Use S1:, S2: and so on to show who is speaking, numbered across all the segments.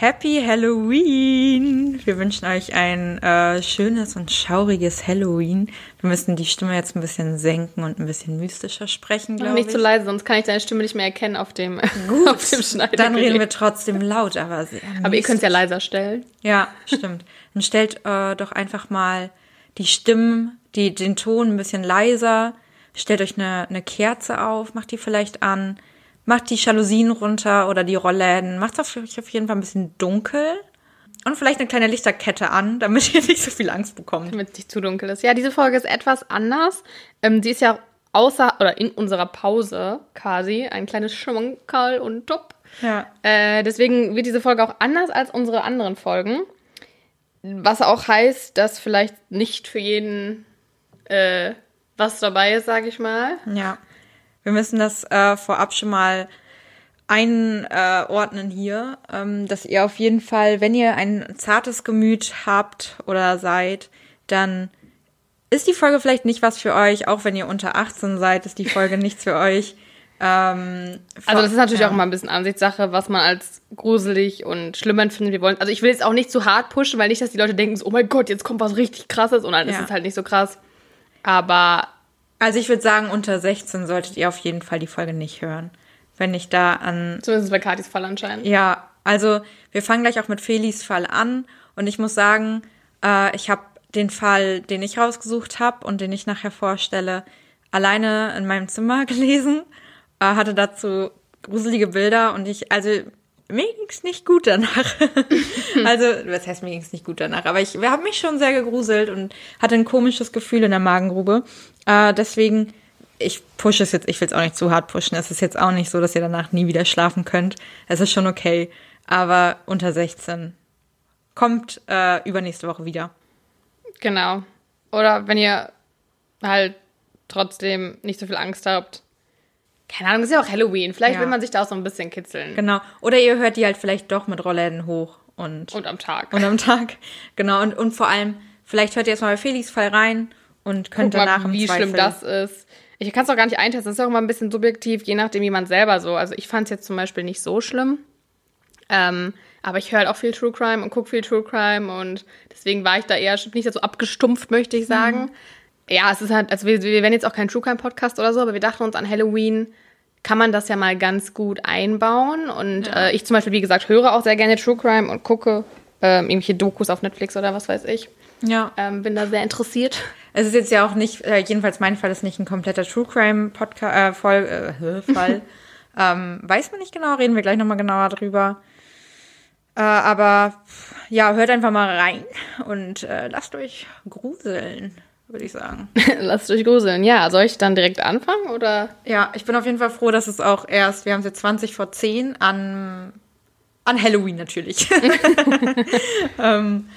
S1: Happy Halloween! Wir wünschen euch ein äh, schönes und schauriges Halloween. Wir müssen die Stimme jetzt ein bisschen senken und ein bisschen mystischer sprechen, glaube ich.
S2: Nicht zu leise, sonst kann ich deine Stimme nicht mehr erkennen auf dem, Gut, auf dem
S1: Schneider. Dann reden wir trotzdem laut, aber sehr mystisch.
S2: Aber ihr könnt es ja leiser stellen.
S1: Ja, stimmt. Dann stellt äh, doch einfach mal die Stimmen, die, den Ton ein bisschen leiser. Stellt euch eine, eine Kerze auf, macht die vielleicht an macht die Jalousien runter oder die Rollläden, macht es auf, auf jeden Fall ein bisschen dunkel. Und vielleicht eine kleine Lichterkette an, damit ihr nicht so viel Angst bekommt.
S2: Damit es nicht zu dunkel ist. Ja, diese Folge ist etwas anders. Ähm, die ist ja außer oder in unserer Pause quasi ein kleines Schmunkerl und Top. Ja. Äh, deswegen wird diese Folge auch anders als unsere anderen Folgen. Was auch heißt, dass vielleicht nicht für jeden äh, was dabei ist, sage ich mal.
S1: Ja. Wir müssen das äh, vorab schon mal einordnen hier, ähm, dass ihr auf jeden Fall, wenn ihr ein zartes Gemüt habt oder seid, dann ist die Folge vielleicht nicht was für euch, auch wenn ihr unter 18 seid, ist die Folge nichts für euch. Ähm,
S2: also das ist natürlich ja. auch immer ein bisschen Ansichtssache, was man als gruselig und schlimm empfindet. Wir wollen, also ich will jetzt auch nicht zu hart pushen, weil nicht, dass die Leute denken, so, oh mein Gott, jetzt kommt was richtig krasses und dann ja. ist es halt nicht so krass. Aber
S1: also ich würde sagen, unter 16 solltet ihr auf jeden Fall die Folge nicht hören. Wenn ich da an.
S2: Zumindest bei Katis Fall anscheinend.
S1: Ja, also wir fangen gleich auch mit Felis Fall an. Und ich muss sagen, äh, ich habe den Fall, den ich rausgesucht habe und den ich nachher vorstelle, alleine in meinem Zimmer gelesen. Äh, hatte dazu gruselige Bilder und ich, also mir ging's nicht gut danach. also, was heißt, mir ging's nicht gut danach? Aber ich habe mich schon sehr gegruselt und hatte ein komisches Gefühl in der Magengrube. Äh, deswegen, ich pushe es jetzt, ich will es auch nicht zu hart pushen. Es ist jetzt auch nicht so, dass ihr danach nie wieder schlafen könnt. Es ist schon okay. Aber unter 16 kommt äh, übernächste Woche wieder.
S2: Genau. Oder wenn ihr halt trotzdem nicht so viel Angst habt, keine Ahnung, ist ja auch Halloween. Vielleicht ja. will man sich da auch so ein bisschen kitzeln.
S1: Genau. Oder ihr hört die halt vielleicht doch mit Rollläden hoch und.
S2: Und am Tag.
S1: Und am Tag. Genau. Und, und vor allem, vielleicht hört ihr erstmal bei Felix Fall rein und könnt Guck danach mal,
S2: wie Zweifel. schlimm das ist. Ich kann es auch gar nicht eintesten. Das ist auch immer ein bisschen subjektiv, je nachdem, wie man selber so. Also ich fand es jetzt zum Beispiel nicht so schlimm. Ähm, aber ich höre halt auch viel True Crime und gucke viel True Crime und deswegen war ich da eher nicht so abgestumpft, möchte ich sagen. Mhm ja, es ist halt, also wir, wir werden jetzt auch kein True Crime Podcast oder so, aber wir dachten uns an Halloween kann man das ja mal ganz gut einbauen. Und ja. äh, ich zum Beispiel, wie gesagt, höre auch sehr gerne True Crime und gucke ähm, irgendwelche Dokus auf Netflix oder was weiß ich. Ja. Ähm, bin da sehr interessiert.
S1: Es ist jetzt ja auch nicht, äh, jedenfalls mein Fall ist nicht ein kompletter True Crime Podcast, äh, äh, Fall. ähm, weiß man nicht genau, reden wir gleich nochmal genauer drüber. Äh, aber ja, hört einfach mal rein und äh, lasst euch gruseln würde ich sagen.
S2: Lasst euch gruseln. Ja, soll ich dann direkt anfangen oder?
S1: Ja, ich bin auf jeden Fall froh, dass es auch erst, wir haben es jetzt 20 vor 10 an, an Halloween natürlich. ähm,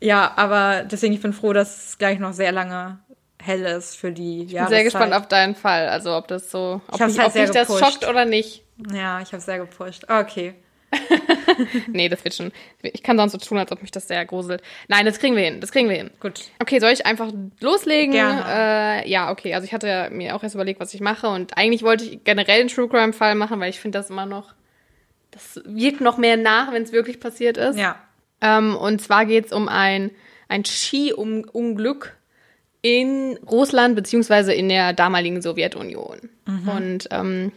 S1: ja, aber deswegen, ich bin froh, dass es gleich noch sehr lange hell ist für die
S2: Ich bin sehr gespannt auf deinen Fall. Also, ob das so, ob, ich mich, halt ob mich das schockt oder nicht.
S1: Ja, ich habe sehr gepusht. Okay.
S2: nee, das wird schon. Ich kann sonst so tun, als ob mich das sehr gruselt. Nein, das kriegen wir hin. Das kriegen wir hin.
S1: Gut.
S2: Okay, soll ich einfach loslegen? Gerne. Äh, ja, okay. Also ich hatte mir auch erst überlegt, was ich mache. Und eigentlich wollte ich generell einen True Crime-Fall machen, weil ich finde das immer noch. Das wirkt noch mehr nach, wenn es wirklich passiert ist.
S1: Ja.
S2: Ähm, und zwar geht es um ein, ein Ski-Unglück in Russland beziehungsweise in der damaligen Sowjetunion. Mhm. Und ähm,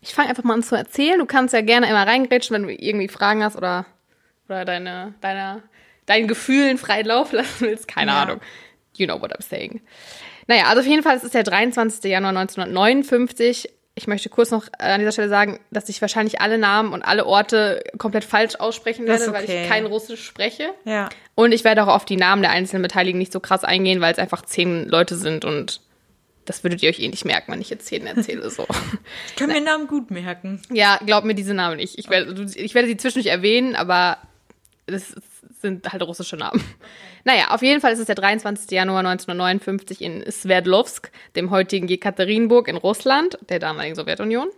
S2: ich fange einfach mal an zu erzählen. Du kannst ja gerne immer reingrätschen, wenn du irgendwie Fragen hast oder, oder deine, deine, deinen Gefühlen freien Lauf lassen willst. Keine ja. Ahnung. You know what I'm saying. Naja, also auf jeden Fall, es ist der 23. Januar 1959. Ich möchte kurz noch an dieser Stelle sagen, dass ich wahrscheinlich alle Namen und alle Orte komplett falsch aussprechen werde, okay. weil ich kein Russisch spreche.
S1: Ja.
S2: Und ich werde auch auf die Namen der einzelnen Beteiligten nicht so krass eingehen, weil es einfach zehn Leute sind und das würdet ihr euch eh nicht merken, wenn ich jetzt Szenen erzähle. So.
S1: Ich kann mir Namen gut merken.
S2: Ja, glaub mir diese Namen nicht. Ich werde, ich werde sie zwischendurch erwähnen, aber das sind halt russische Namen. Naja, auf jeden Fall ist es der 23. Januar 1959 in Sverdlovsk, dem heutigen Jekaterinburg in Russland, der damaligen Sowjetunion.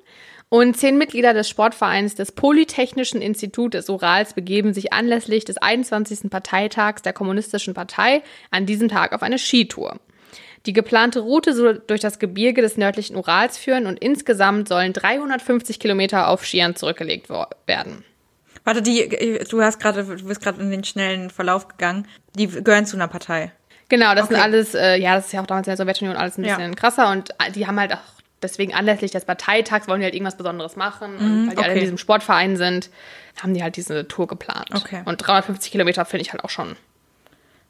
S2: Und zehn Mitglieder des Sportvereins des Polytechnischen Instituts Urals begeben sich anlässlich des 21. Parteitags der Kommunistischen Partei an diesem Tag auf eine Skitour. Die geplante Route soll durch das Gebirge des nördlichen Urals führen und insgesamt sollen 350 Kilometer auf Skiern zurückgelegt werden.
S1: Warte, die, du hast gerade, du bist gerade in den schnellen Verlauf gegangen. Die gehören zu einer Partei.
S2: Genau, das
S1: Okay.
S2: sind alles, äh, ja, das ist ja auch damals in der Sowjetunion alles ein
S1: Ja.
S2: bisschen krasser und äh, die haben halt auch deswegen anlässlich des Parteitags wollen die halt irgendwas Besonderes machen und weil die alle in
S1: Mhm, okay.
S2: diesem Sportverein sind, haben die halt diese Tour geplant.
S1: Okay.
S2: Und 350 Kilometer finde ich halt auch schon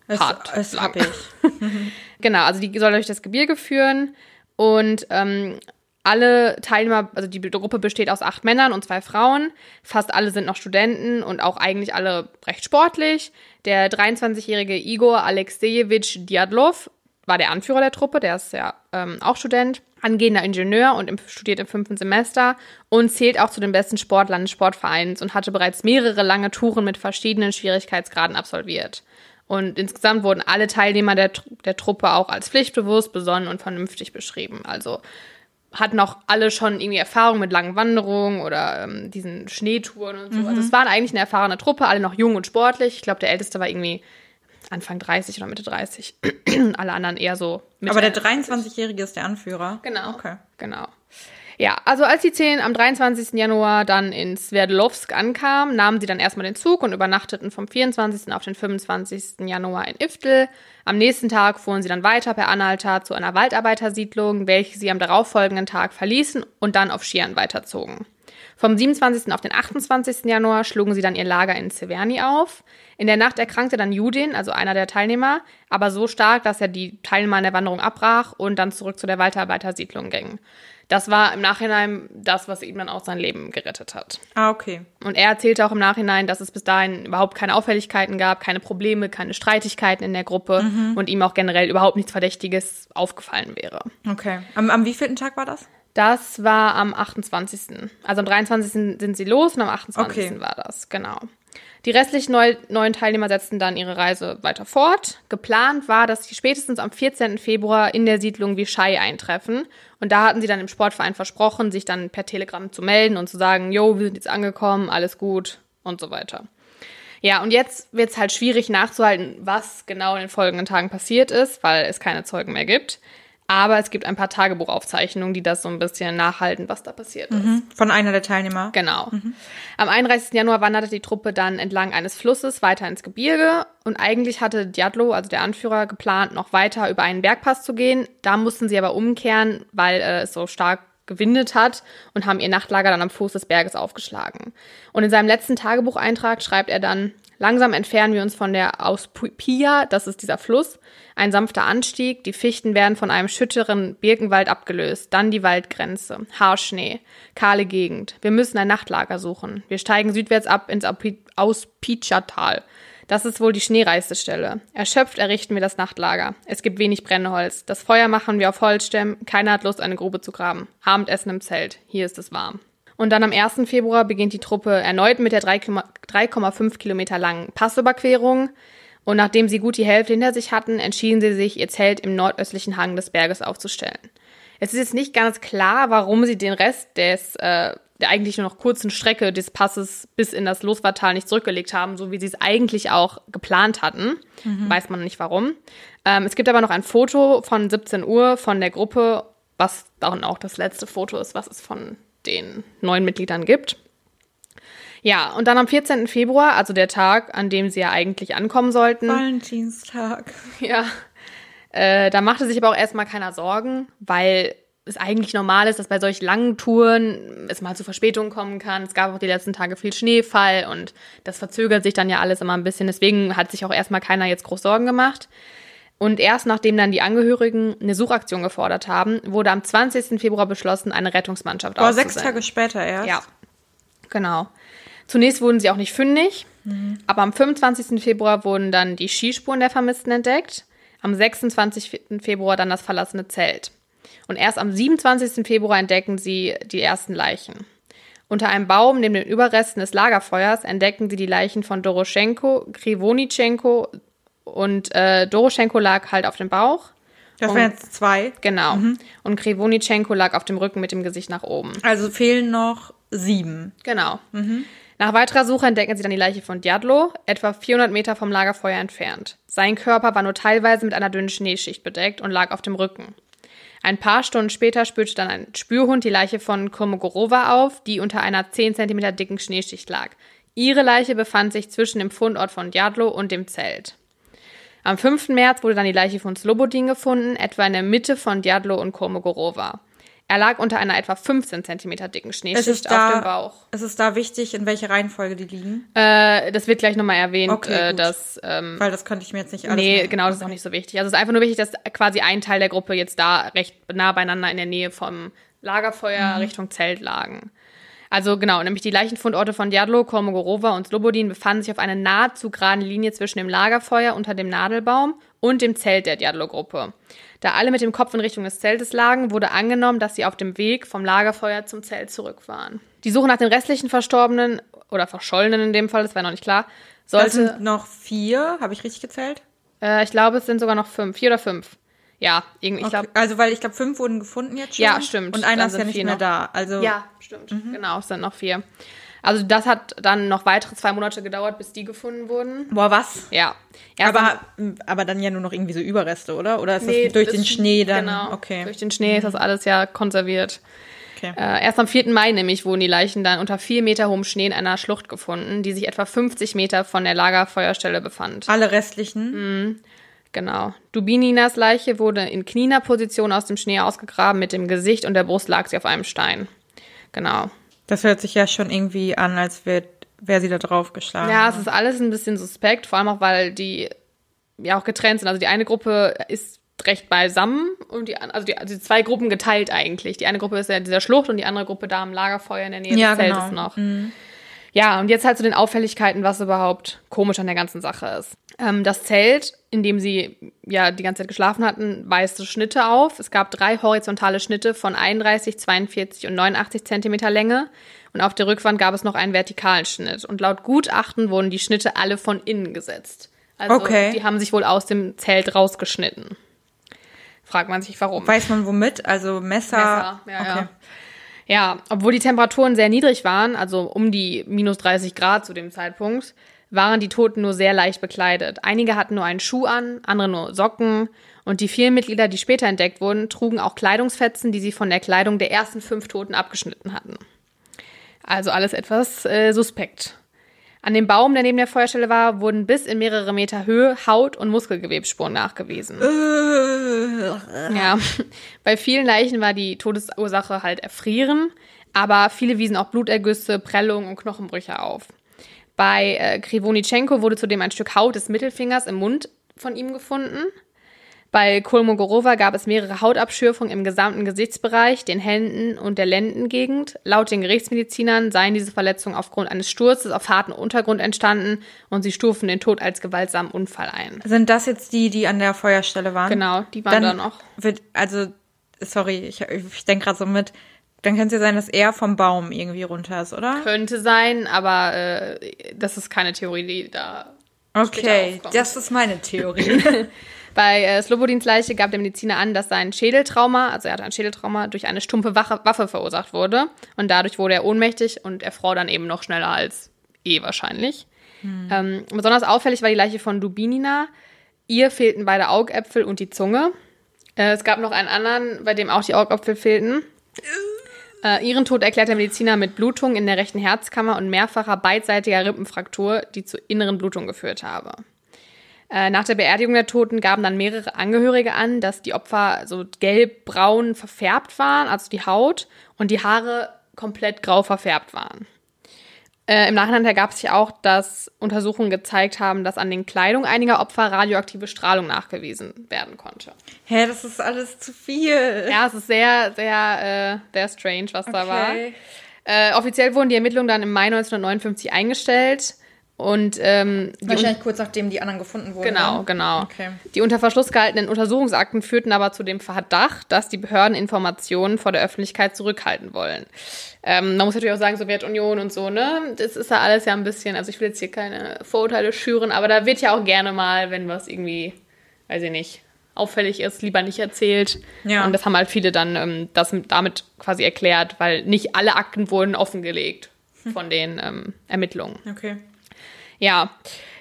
S2: Hart,
S1: das
S2: lang.
S1: hab ich.
S2: Genau, also die soll durch das Gebirge führen und ähm, alle Teilnehmer, also die Gruppe besteht aus acht Männern und zwei Frauen. Fast alle sind noch Studenten und auch eigentlich alle recht sportlich. Der 23-jährige Igor Alexejewitsch Diadlov war der Anführer der Truppe, der ist ja ähm, auch Student, angehender Ingenieur und im, studiert im fünften Semester und zählt auch zu den besten Sportlern des Sportvereins und hatte bereits mehrere lange Touren mit verschiedenen Schwierigkeitsgraden absolviert. Und insgesamt wurden alle Teilnehmer der, der Truppe auch als pflichtbewusst, besonnen und vernünftig beschrieben. Also hatten auch alle schon irgendwie Erfahrung mit langen Wanderungen oder ähm, diesen Schneetouren und so. Also es waren eigentlich eine erfahrene Truppe, alle noch jung und sportlich. Ich glaube, der Älteste war irgendwie Anfang 30 oder Mitte 30. Und alle anderen eher so Mitte
S1: Aber der
S2: 30.
S1: 23-Jährige ist der Anführer.
S2: Genau.
S1: Okay.
S2: Genau. Ja, also als die zehn am 23. Januar dann in Sverdlovsk ankamen, nahmen sie dann erstmal den Zug und übernachteten vom 24. auf den 25. Januar in Iftel. Am nächsten Tag fuhren sie dann weiter per Anhalter zu einer Waldarbeitersiedlung, welche sie am darauffolgenden Tag verließen und dann auf Skiern weiterzogen. Vom 27. auf den 28. Januar schlugen sie dann ihr Lager in Severny auf. In der Nacht erkrankte dann Judin, also einer der Teilnehmer, aber so stark, dass er die Teilnehmer an der Wanderung abbrach und dann zurück zu der Waldarbeitersiedlung ging. Das war im Nachhinein das, was ihm dann auch sein Leben gerettet hat.
S1: Ah, okay.
S2: Und er erzählte auch im Nachhinein, dass es bis dahin überhaupt keine Auffälligkeiten gab, keine Probleme, keine Streitigkeiten in der Gruppe und ihm auch generell überhaupt nichts Verdächtiges aufgefallen wäre.
S1: Okay. Am, am wievielten Tag war das?
S2: Das war am 28. Also am 23. sind sie los und am 28.
S1: Okay.
S2: war das, genau. Die restlichen neu, neuen Teilnehmer setzten dann ihre Reise weiter fort. Geplant war, dass sie spätestens am 14. Februar in der Siedlung Vichai eintreffen. Und da hatten sie dann im Sportverein versprochen, sich dann per Telegramm zu melden und zu sagen, jo, wir sind jetzt angekommen, alles gut und so weiter. Ja, und jetzt wird es halt schwierig nachzuhalten, was genau in den folgenden Tagen passiert ist, weil es keine Zeugen mehr gibt. Aber es gibt ein paar Tagebuchaufzeichnungen, die das so ein bisschen nachhalten, was da passiert ist.
S1: Von einer der Teilnehmer.
S2: Genau. Am 31. Januar wanderte die Truppe dann entlang eines Flusses weiter ins Gebirge und eigentlich hatte Diadlo, also der Anführer, geplant, noch weiter über einen Bergpass zu gehen. Da mussten sie aber umkehren, weil äh, es so stark gewindet hat und haben ihr Nachtlager dann am Fuß des Berges aufgeschlagen. Und in seinem letzten Tagebucheintrag schreibt er dann, langsam entfernen wir uns von der Auspia, das ist dieser Fluss, ein sanfter Anstieg, die Fichten werden von einem schütteren Birkenwald abgelöst, dann die Waldgrenze, Haarschnee, kahle Gegend. Wir müssen ein Nachtlager suchen. Wir steigen südwärts ab ins Auspitscha-Tal. Das ist wohl die schneereichste Stelle. Erschöpft errichten wir das Nachtlager. Es gibt wenig Brennholz. Das Feuer machen wir auf Holzstämmen. Keiner hat Lust, eine Grube zu graben. Abendessen im Zelt. Hier ist es warm. Und dann am 1. Februar beginnt die Truppe erneut mit der 3,5 Kilometer langen Passüberquerung. Und nachdem sie gut die Hälfte hinter sich hatten, entschieden sie sich, ihr Zelt im nordöstlichen Hang des Berges aufzustellen. Es ist jetzt nicht ganz klar, warum sie den Rest des, äh, der eigentlich nur noch kurzen Strecke des Passes bis in das Loswartal nicht zurückgelegt haben, so wie sie es eigentlich auch geplant hatten. Weiß man nicht warum. Ähm, es gibt aber noch ein Foto von 17 Uhr von der Gruppe, was dann auch das letzte Foto ist, was es von den neuen Mitgliedern gibt. Ja, und dann am 14. Februar, also der Tag, an dem sie ja eigentlich ankommen sollten.
S1: Valentinstag.
S2: Ja. Äh, da machte sich aber auch erstmal keiner Sorgen, weil es eigentlich normal ist, dass bei solch langen Touren es mal zu Verspätungen kommen kann. Es gab auch die letzten Tage viel Schneefall und das verzögert sich dann ja alles immer ein bisschen. Deswegen hat sich auch erstmal keiner jetzt groß Sorgen gemacht. Und erst nachdem dann die Angehörigen eine Suchaktion gefordert haben, wurde am 20. Februar beschlossen, eine Rettungsmannschaft
S1: Boah, sechs
S2: auszusenden.
S1: Tage später erst.
S2: Ja, genau. Zunächst wurden sie auch nicht fündig, aber am 25. Februar wurden dann die Skispuren der Vermissten entdeckt, am 26. Februar dann das verlassene Zelt. Und erst am 27. Februar entdecken sie die ersten Leichen. Unter einem Baum neben den Überresten des Lagerfeuers entdeckten sie die Leichen von Doroschenko, Krivonitschenko und äh, Doroschenko lag halt auf dem Bauch.
S1: Das
S2: Und-
S1: wären jetzt zwei.
S2: Genau. Und Krivonitschenko lag auf dem Rücken mit dem Gesicht nach oben.
S1: Also fehlen noch sieben.
S2: Genau. Nach weiterer Suche entdecken sie dann die Leiche von Diadlo, etwa 400 Meter vom Lagerfeuer entfernt. Sein Körper war nur teilweise mit einer dünnen Schneeschicht bedeckt und lag auf dem Rücken. Ein paar Stunden später spürte dann ein Spürhund die Leiche von Komogorova auf, die unter einer 10 cm dicken Schneeschicht lag. Ihre Leiche befand sich zwischen dem Fundort von Djadlo und dem Zelt. Am 5. März wurde dann die Leiche von Slobodin gefunden, etwa in der Mitte von Djadlo und Kolmogorova. Er lag unter einer etwa 15 cm dicken Schneeschicht
S1: da,
S2: auf dem Bauch.
S1: Es ist da wichtig, in welcher Reihenfolge die liegen.
S2: Äh, das wird gleich nochmal erwähnt,
S1: Okay,
S2: äh, dass. Ähm,
S1: Weil das konnte ich mir jetzt nicht alles
S2: nee, genau, das ist auch nicht so wichtig. Also es ist einfach nur wichtig, dass quasi ein Teil der Gruppe jetzt da recht nah beieinander in der Nähe vom Lagerfeuer Richtung Zelt lagen. Also genau, nämlich die Leichenfundorte von Djadlo, Kolmogorova und Slobodin befanden sich auf einer nahezu geraden Linie zwischen dem Lagerfeuer unter dem Nadelbaum und dem Zelt der Djadlo-Gruppe. Da alle mit dem Kopf in Richtung des Zeltes lagen, wurde angenommen, dass sie auf dem Weg vom Lagerfeuer zum Zelt zurück waren. Die Suche nach den restlichen Verstorbenen oder Verschollenen in dem Fall, das war noch nicht klar,
S1: Das
S2: sollte
S1: sind noch vier, habe ich richtig gezählt?
S2: äh, ich glaube, es sind sogar noch fünf, vier oder fünf. Ja, irgendwie, ich glaube.
S1: okay. Also, weil ich glaube, fünf wurden gefunden jetzt schon.
S2: Ja, stimmt.
S1: Und einer
S2: Dann
S1: ist ja nicht mehr
S2: noch.
S1: da. Also,
S2: Ja, stimmt. Genau, es sind noch vier. Also das hat dann noch weitere zwei Monate gedauert, bis die gefunden wurden.
S1: boah, was?
S2: Ja. Erst
S1: Aber, aber dann ja nur noch irgendwie so Überreste, oder? Oder ist
S2: Nee,
S1: das durch
S2: das
S1: den Schnee dann?
S2: Genau,
S1: Okay.
S2: durch den Schnee ist das alles ja konserviert.
S1: okay.
S2: Äh, erst am 4. Mai nämlich wurden die Leichen dann unter vier Meter hohem Schnee in einer Schlucht gefunden, die sich etwa 50 Meter von der Lagerfeuerstelle befand.
S1: Alle restlichen?
S2: Genau. Dubininas Leiche wurde in kniener Position aus dem Schnee ausgegraben, mit dem Gesicht und der Brust lag sie auf einem Stein. Genau.
S1: Das hört sich ja schon irgendwie an, als wäre wär sie da drauf geschlagen.
S2: Ja, es ist alles ein bisschen suspekt, vor allem auch, weil die ja auch getrennt sind. Also die eine Gruppe ist recht beisammen und die, also die, also die zwei Gruppen geteilt eigentlich. Die eine Gruppe ist ja in dieser Schlucht und die andere Gruppe da am Lagerfeuer in der Nähe
S1: Ja,
S2: des Zeltes
S1: genau.
S2: noch. Ja, und jetzt halt zu den Auffälligkeiten, was überhaupt komisch an der ganzen Sache ist. Ähm, das Zelt, in dem sie ja die ganze Zeit geschlafen hatten, weiste Schnitte auf. Es gab drei horizontale Schnitte von 31, 42 und 89 Zentimeter Länge. Und auf der Rückwand gab es noch einen vertikalen Schnitt. Und laut Gutachten wurden die Schnitte alle von innen gesetzt. Also
S1: Okay.
S2: die haben sich wohl aus dem Zelt rausgeschnitten. Fragt man sich, warum.
S1: Weiß man womit? Also Messer?
S2: Messer, ja,
S1: okay.
S2: ja. Ja, obwohl die Temperaturen sehr niedrig waren, also um die minus 30 Grad zu dem Zeitpunkt, waren die Toten nur sehr leicht bekleidet. Einige hatten nur einen Schuh an, andere nur Socken. Und die vielen Mitglieder, die später entdeckt wurden, trugen auch Kleidungsfetzen, die sie von der Kleidung der ersten fünf Toten abgeschnitten hatten. Also alles etwas äh, suspekt. An dem Baum, der neben der Feuerstelle war, wurden bis in mehrere Meter Höhe Haut- und Muskelgewebsspuren nachgewiesen. Ja, bei vielen Leichen war die Todesursache halt Erfrieren, aber viele wiesen auch Blutergüsse, Prellungen und Knochenbrüche auf. Bei äh, Krivonitschenko wurde zudem ein Stück Haut des Mittelfingers im Mund von ihm gefunden. Bei Kolmogorova gab es mehrere Hautabschürfungen im gesamten Gesichtsbereich, den Händen und der Lendengegend. Laut den Gerichtsmedizinern seien diese Verletzungen aufgrund eines Sturzes auf harten Untergrund entstanden und sie stufen den Tod als gewaltsamen Unfall ein.
S1: Sind das jetzt die, die an der Feuerstelle waren?
S2: Genau, die waren da noch.
S1: Wird, also, sorry, ich, ich denke gerade so mit, dann könnte es ja sein, dass er vom Baum irgendwie runter ist, oder?
S2: Könnte sein, aber äh, das ist keine Theorie, die da.
S1: Okay, das ist meine Theorie.
S2: Bei äh, Slobodins Leiche gab der Mediziner an, dass sein Schädeltrauma, also er hatte ein Schädeltrauma, durch eine stumpfe Waffe verursacht wurde. Und dadurch wurde er ohnmächtig und erfror dann eben noch schneller als eh wahrscheinlich. Ähm, besonders auffällig war die Leiche von Dubinina. Ihr fehlten beide Augäpfel und die Zunge. Äh, es gab noch einen anderen, bei dem auch die Augäpfel fehlten. Äh, ihren Tod erklärt der Mediziner mit Blutung in der rechten Herzkammer und mehrfacher beidseitiger Rippenfraktur, die zu inneren Blutungen geführt habe. Äh, Nach der Beerdigung der Toten gaben dann mehrere Angehörige an, dass die Opfer so gelb-braun verfärbt waren, also die Haut, und die Haare komplett grau verfärbt waren. Äh, Im Nachhinein ergab sich auch, dass Untersuchungen gezeigt haben, dass an den Kleidungen einiger Opfer radioaktive Strahlung nachgewiesen werden konnte.
S1: Hä, das ist alles zu viel.
S2: Ja, es ist sehr, sehr, äh, sehr strange, was da war.
S1: Okay.
S2: Äh, offiziell wurden die Ermittlungen dann im Mai 1959 eingestellt und ähm,
S1: Wahrscheinlich kurz nachdem die anderen gefunden wurden.
S2: Genau,
S1: ne?
S2: genau.
S1: Okay.
S2: Die unter Verschluss gehaltenen Untersuchungsakten führten aber zu dem Verdacht, dass die Behörden Informationen vor der Öffentlichkeit zurückhalten wollen. Ähm, man muss natürlich auch sagen, Sowjetunion und so, ne? Das ist ja alles ja ein bisschen, also ich will jetzt hier keine Vorurteile schüren, aber da wird ja auch gerne mal, wenn was irgendwie, weiß ich nicht, auffällig ist, lieber nicht erzählt.
S1: Ja.
S2: Und das haben halt viele dann ähm, das damit quasi erklärt, weil nicht alle Akten wurden offengelegt von den ähm, Ermittlungen.
S1: Okay.
S2: Ja,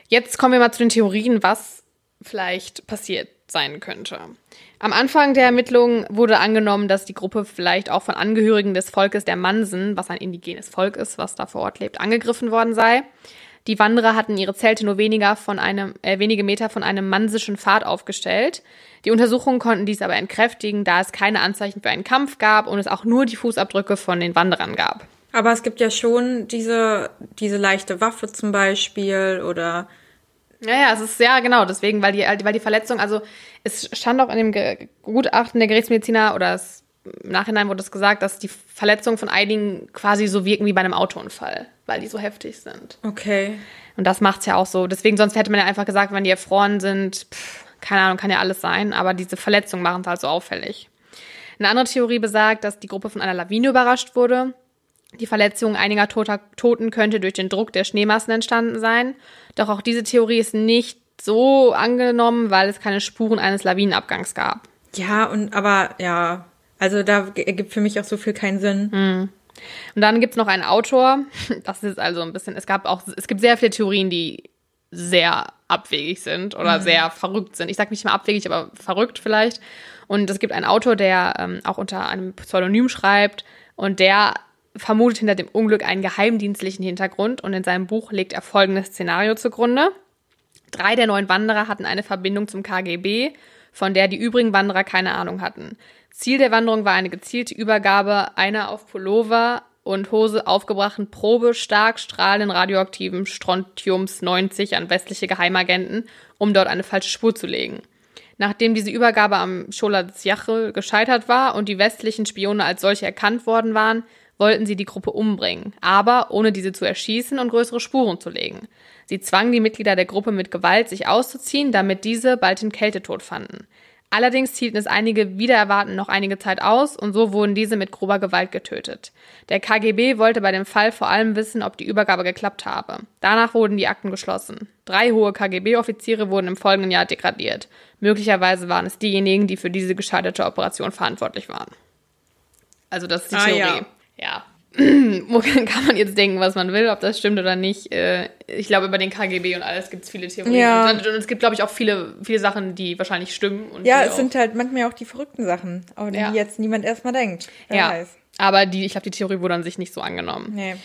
S2: jetzt kommen wir mal zu den Theorien, was vielleicht passiert sein könnte. Am Anfang der Ermittlungen wurde angenommen, dass die Gruppe vielleicht auch von Angehörigen des Volkes der Mansen, was ein indigenes Volk ist, was da vor Ort lebt, angegriffen worden sei. Die Wanderer hatten ihre Zelte nur weniger von einem, äh, wenige Meter von einem mansischen Pfad aufgestellt. Die Untersuchungen konnten dies aber entkräftigen, da es keine Anzeichen für einen Kampf gab und es auch nur die Fußabdrücke von den Wanderern gab.
S1: Aber es gibt ja schon diese, diese leichte Waffe zum Beispiel oder.
S2: Ja, ja, es ist ja genau, deswegen, weil die, weil die Verletzung, also es stand auch in dem Ge Gutachten der Gerichtsmediziner oder es, im Nachhinein wurde es gesagt, dass die Verletzungen von einigen quasi so wirken wie bei einem Autounfall, weil die so heftig sind.
S1: Okay.
S2: Und das macht's ja auch so. Deswegen, sonst hätte man ja einfach gesagt, wenn die erfroren sind, pff, keine Ahnung, kann ja alles sein, aber diese Verletzungen machen es halt so auffällig. Eine andere Theorie besagt, dass die Gruppe von einer Lawine überrascht wurde. Die Verletzung einiger Toter, Toten könnte durch den Druck der Schneemassen entstanden sein. Doch auch diese Theorie ist nicht so angenommen, weil es keine Spuren eines Lawinenabgangs gab.
S1: Ja, und aber ja, also da ergibt für mich auch so viel keinen Sinn.
S2: Mhm. Und dann gibt's noch einen Autor, das ist also ein bisschen, es gab auch, es gibt sehr viele Theorien, die sehr abwegig sind oder mhm. sehr verrückt sind. Ich sage nicht mal abwegig, aber verrückt vielleicht. Und es gibt einen Autor, der ähm, auch unter einem Pseudonym schreibt und der vermutet hinter dem Unglück einen geheimdienstlichen Hintergrund und in seinem Buch legt er folgendes Szenario zugrunde. Drei der neun Wanderer hatten eine Verbindung zum KGB, von der die übrigen Wanderer keine Ahnung hatten. Ziel der Wanderung war eine gezielte Übergabe einer auf Pullover und Hose aufgebrachten Probe stark strahlenden radioaktiven Strontiums 90 an westliche Geheimagenten, um dort eine falsche Spur zu legen. Nachdem diese Übergabe am Schola Zjachel gescheitert war und die westlichen Spione als solche erkannt worden waren, wollten sie die Gruppe umbringen, aber ohne diese zu erschießen und größere Spuren zu legen. Sie zwangen die Mitglieder der Gruppe mit Gewalt, sich auszuziehen, damit diese bald den Kältetod fanden. Allerdings hielten es einige wieder erwarten noch einige Zeit aus und so wurden diese mit grober Gewalt getötet. Der KGB wollte bei dem Fall vor allem wissen, ob die Übergabe geklappt habe. Danach wurden die Akten geschlossen. Drei hohe KGB-Offiziere wurden im folgenden Jahr degradiert. Möglicherweise waren es diejenigen, die für diese gescheiterte Operation verantwortlich waren. Also das ist die ah, Theorie. Ja. Ja. Wo kann man jetzt denken, was man will, ob das stimmt oder nicht. Äh, ich glaube, über den KGB und alles gibt es viele Theorien. Ja. Und es gibt, glaube ich, auch viele, viele Sachen, die wahrscheinlich stimmen.
S1: ja, es sind halt manchmal auch die verrückten Sachen, an ja. die jetzt niemand erstmal denkt.
S2: Wer ja. Weiß. Aber die, ich glaube, die Theorie wurde an sich nicht so angenommen. Nee.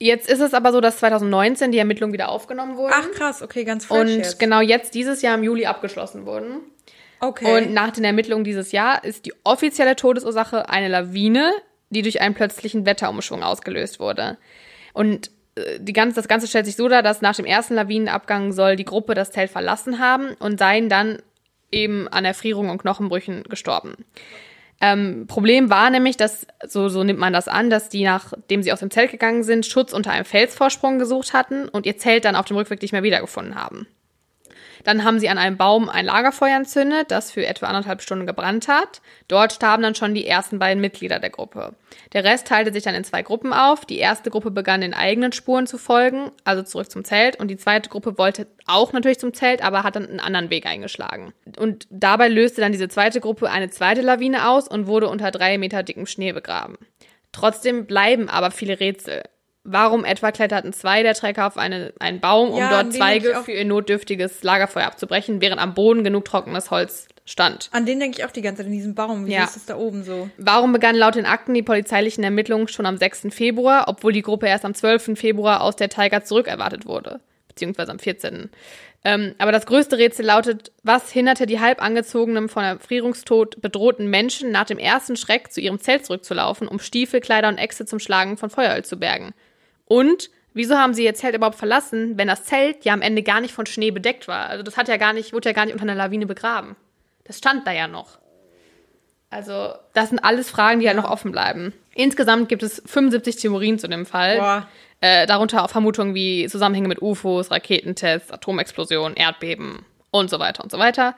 S2: Jetzt ist es aber so, dass 2019 die Ermittlungen wieder aufgenommen wurden.
S1: Ach krass, okay, ganz
S2: frisch Und jetzt. genau jetzt dieses Jahr im Juli abgeschlossen wurden. Okay. Und nach den Ermittlungen dieses Jahr ist die offizielle Todesursache eine Lawine, die durch einen plötzlichen Wetterumschwung ausgelöst wurde. Und äh, die ganze, das Ganze stellt sich so dar, dass nach dem ersten Lawinenabgang soll die Gruppe das Zelt verlassen haben und seien dann eben an Erfrierung und Knochenbrüchen gestorben. Ähm, Problem war nämlich, dass, so, so nimmt man das an, dass die, nachdem sie aus dem Zelt gegangen sind, Schutz unter einem Felsvorsprung gesucht hatten und ihr Zelt dann auf dem Rückweg nicht mehr wiedergefunden haben. Dann haben sie an einem Baum ein Lagerfeuer entzündet, das für etwa anderthalb Stunden gebrannt hat. Dort starben dann schon die ersten beiden Mitglieder der Gruppe. Der Rest teilte sich dann in zwei Gruppen auf. Die erste Gruppe begann den eigenen Spuren zu folgen, also zurück zum Zelt. Und die zweite Gruppe wollte auch natürlich zum Zelt, aber hat dann einen anderen Weg eingeschlagen. Und dabei löste dann diese zweite Gruppe eine zweite Lawine aus und wurde unter drei Meter dickem Schnee begraben. Trotzdem bleiben aber viele Rätsel. Warum etwa kletterten zwei der Trecker auf eine, einen Baum, um ja, dort Zweige für ihr notdürftiges Lagerfeuer abzubrechen, während am Boden genug trockenes Holz stand?
S1: An den denke ich auch die ganze Zeit, in diesem Baum. Wie ja. ist das da oben so?
S2: Warum begannen laut den Akten die polizeilichen Ermittlungen schon am 6. Februar, obwohl die Gruppe erst am 12. Februar aus der Taiga zurückerwartet wurde? Beziehungsweise am 14. Ähm, aber das größte Rätsel lautet, was hinderte die halb angezogenen, von Erfrierungstod bedrohten Menschen nach dem ersten Schreck zu ihrem Zelt zurückzulaufen, um Stiefel, Kleider und Äxte zum Schlagen von Feueröl zu bergen? Und wieso haben sie ihr Zelt überhaupt verlassen, wenn das Zelt ja am Ende gar nicht von Schnee bedeckt war? Also das hat ja gar nicht, wurde ja gar nicht unter einer Lawine begraben. Das stand da ja noch. Also, das sind alles Fragen, die ja. halt noch offen bleiben. Insgesamt gibt es 75 Theorien zu dem Fall. Äh, darunter auch Vermutungen wie Zusammenhänge mit UFOs, Raketentests, Atomexplosionen, Erdbeben und so weiter und so weiter.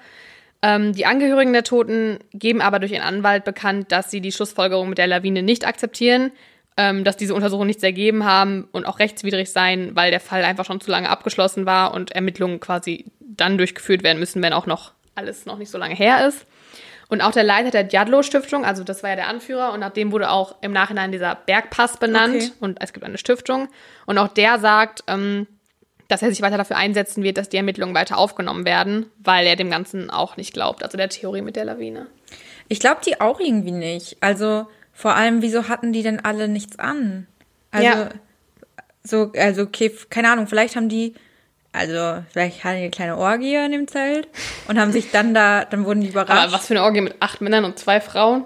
S2: Ähm, die Angehörigen der Toten geben aber durch ihren Anwalt bekannt, dass sie die Schlussfolgerung mit der Lawine nicht akzeptieren, ähm, dass diese Untersuchungen nichts ergeben haben und auch rechtswidrig seien, weil der Fall einfach schon zu lange abgeschlossen war und Ermittlungen quasi dann durchgeführt werden müssen, wenn auch noch alles noch nicht so lange her ist. Und auch der Leiter der Diadlo-Stiftung, also das war ja der Anführer, und nach dem wurde auch im Nachhinein dieser Bergpass benannt okay. und es gibt eine Stiftung. Und auch der sagt, ähm, dass er sich weiter dafür einsetzen wird, dass die Ermittlungen weiter aufgenommen werden, weil er dem Ganzen auch nicht glaubt, also der Theorie mit der Lawine.
S1: Ich glaube die auch irgendwie nicht. Also vor allem, wieso hatten die denn alle nichts an? Also
S2: Ja.
S1: so, also okay, keine Ahnung, vielleicht haben die, also vielleicht hatten die eine kleine Orgie in dem Zelt und haben sich dann da, dann wurden die überrascht.
S2: Aber was für eine Orgie mit acht Männern und zwei Frauen?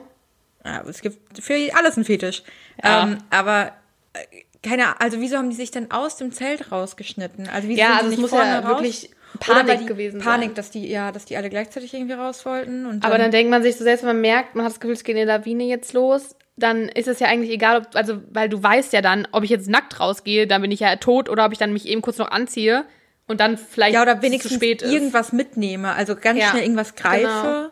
S1: Ja, es gibt für alles einen Fetisch.
S2: Ja.
S1: Ähm, aber äh, keine Ahnung, also wieso haben die sich denn aus dem Zelt rausgeschnitten? Also wieso
S2: Ja,
S1: sind
S2: also
S1: die
S2: es muss ja
S1: raus?
S2: wirklich Panik gewesen sein.
S1: Panik, dass die, ja, dass die alle gleichzeitig irgendwie raus wollten.
S2: Aber dann denkt man sich so, selbst wenn man merkt, man hat das Gefühl, es geht eine Lawine jetzt los, dann ist es ja eigentlich egal, ob, also, weil du weißt ja dann, ob ich jetzt nackt rausgehe, dann bin ich ja tot, oder ob ich dann mich eben kurz noch anziehe und dann vielleicht
S1: ja, oder wenigstens
S2: zu spät ist.
S1: irgendwas mitnehme, also ganz
S2: Ja,
S1: schnell irgendwas greife
S2: genau.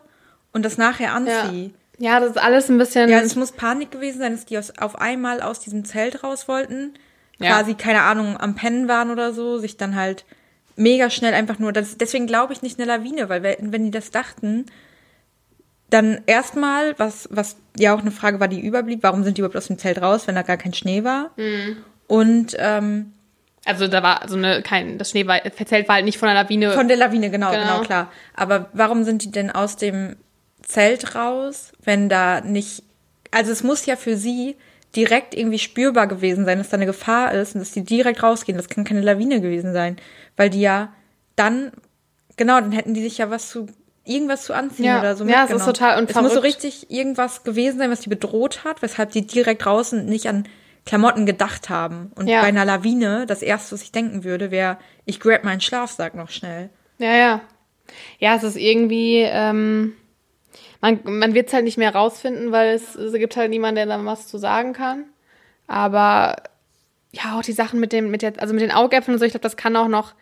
S1: und das nachher
S2: ja.
S1: anziehe.
S2: ja, das ist alles ein bisschen.
S1: Ja, es muss Panik gewesen sein, dass die aus, auf einmal aus diesem Zelt raus wollten.
S2: Ja.
S1: Quasi, keine Ahnung, am Pennen waren oder so, sich dann halt mega schnell einfach nur. Das, deswegen glaube ich nicht eine Lawine, weil wenn die das dachten, dann erstmal, was, was ja auch eine Frage war, die überblieb, warum sind die überhaupt aus dem Zelt raus, wenn da gar kein Schnee war?
S2: Mhm.
S1: Und ähm,
S2: also da war so eine, kein, das Schnee war, Zelt war halt nicht von der Lawine.
S1: Von der Lawine, genau,
S2: Genau.
S1: genau, klar. Aber warum sind die denn aus dem Zelt raus, wenn da nicht. Also es muss ja für sie direkt irgendwie spürbar gewesen sein, dass da eine Gefahr ist und dass die direkt rausgehen. Das kann keine Lawine gewesen sein. Weil die ja dann, genau, dann hätten die sich ja was zu, irgendwas zu anziehen
S2: Ja.
S1: oder so.
S2: Ja, es ist total und
S1: Es muss so richtig irgendwas gewesen sein, was die bedroht hat, weshalb die direkt draußen nicht an Klamotten gedacht haben. Und
S2: Ja.
S1: bei einer Lawine, das erste, was ich denken würde, wäre, ich grab meinen Schlafsack noch schnell.
S2: Ja, ja. Ja, es ist irgendwie, ähm, man, man wird es halt nicht mehr rausfinden, weil es, es gibt halt niemanden, der da was zu sagen kann. Aber ja, auch die Sachen mit dem, mit der, also mit den Augäpfeln und so, ich glaube, das kann auch noch.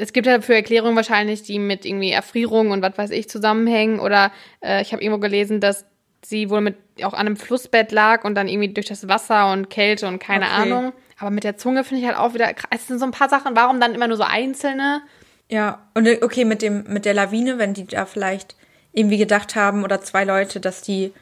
S2: Es gibt ja dafür Erklärungen wahrscheinlich, die mit irgendwie Erfrierung und was weiß ich zusammenhängen. Oder äh, ich habe irgendwo gelesen, dass sie wohl mit auch an einem Flussbett lag und dann irgendwie durch das Wasser und Kälte und keine
S1: Okay.
S2: Ahnung. Aber mit der Zunge finde ich halt auch wieder krass. Es sind so ein paar Sachen, warum dann immer nur so einzelne?
S1: Ja, und äh, okay, mit dem, mit der Lawine, wenn die da vielleicht irgendwie gedacht haben, oder zwei Leute, dass die,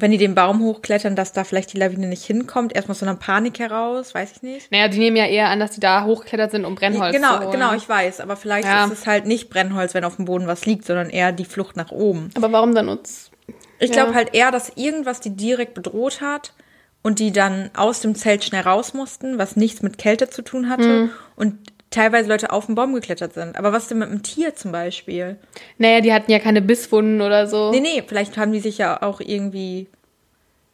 S1: wenn die den Baum hochklettern, dass da vielleicht die Lawine nicht hinkommt, erstmal so eine Panik heraus, weiß ich nicht.
S2: Naja, die nehmen ja eher an, dass die da hochgeklettert sind, um Brennholz zu
S1: genau,
S2: holen.
S1: genau, ich weiß, aber vielleicht
S2: Ja.
S1: ist es halt nicht Brennholz, wenn auf dem Boden was liegt, sondern eher die Flucht nach oben.
S2: Aber warum dann uns?
S1: Ich
S2: Ja.
S1: glaube halt eher, dass irgendwas die direkt bedroht hat und die dann aus dem Zelt schnell raus mussten, was nichts mit Kälte zu tun hatte
S2: Mhm.
S1: und teilweise Leute auf den Baum geklettert sind. Aber was denn mit einem Tier zum Beispiel?
S2: Naja, die hatten ja keine Bisswunden oder so.
S1: Nee, nee, vielleicht haben die sich ja auch irgendwie.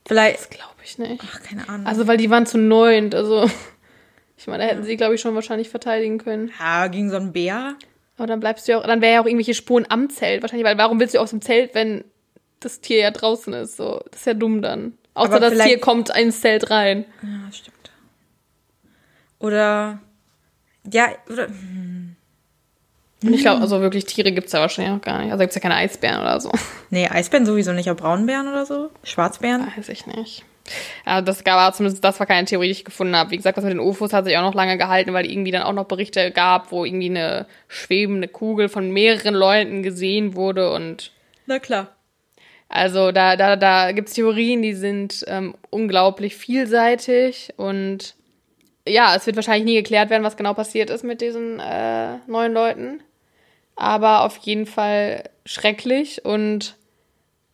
S1: Vielleicht.
S2: Das glaube ich nicht.
S1: Ach, keine Ahnung.
S2: Also, weil die waren zu neunt. Also, ich meine, da hätten sie, glaube ich, schon wahrscheinlich verteidigen können.
S1: ja, gegen so einen Bär.
S2: Aber dann bleibst du ja auch, dann wäre ja auch irgendwelche Spuren am Zelt. Wahrscheinlich, weil warum willst du aus dem Zelt, wenn das Tier ja draußen ist? So, das ist ja dumm dann. Außer das Tier kommt ins Zelt rein.
S1: Ja, stimmt. Oder. Ja, oder.
S2: Und ich glaube, also wirklich Tiere gibt's da wahrscheinlich auch gar nicht. Also gibt's ja keine Eisbären oder so.
S1: Nee, Eisbären sowieso nicht, aber Braunbären oder so? Schwarzbären?
S2: Weiß ich nicht. Ja, das war zumindest, das war keine Theorie, die ich gefunden habe. Wie gesagt, das mit den UFOs hat sich auch noch lange gehalten, weil irgendwie dann auch noch Berichte gab, wo irgendwie eine schwebende Kugel von mehreren Leuten gesehen wurde und
S1: Na klar.
S2: also da, da, da gibt's Theorien, die sind ähm, unglaublich vielseitig und ja, es wird wahrscheinlich nie geklärt werden, was genau passiert ist mit diesen äh, neuen Leuten. Aber auf jeden Fall schrecklich und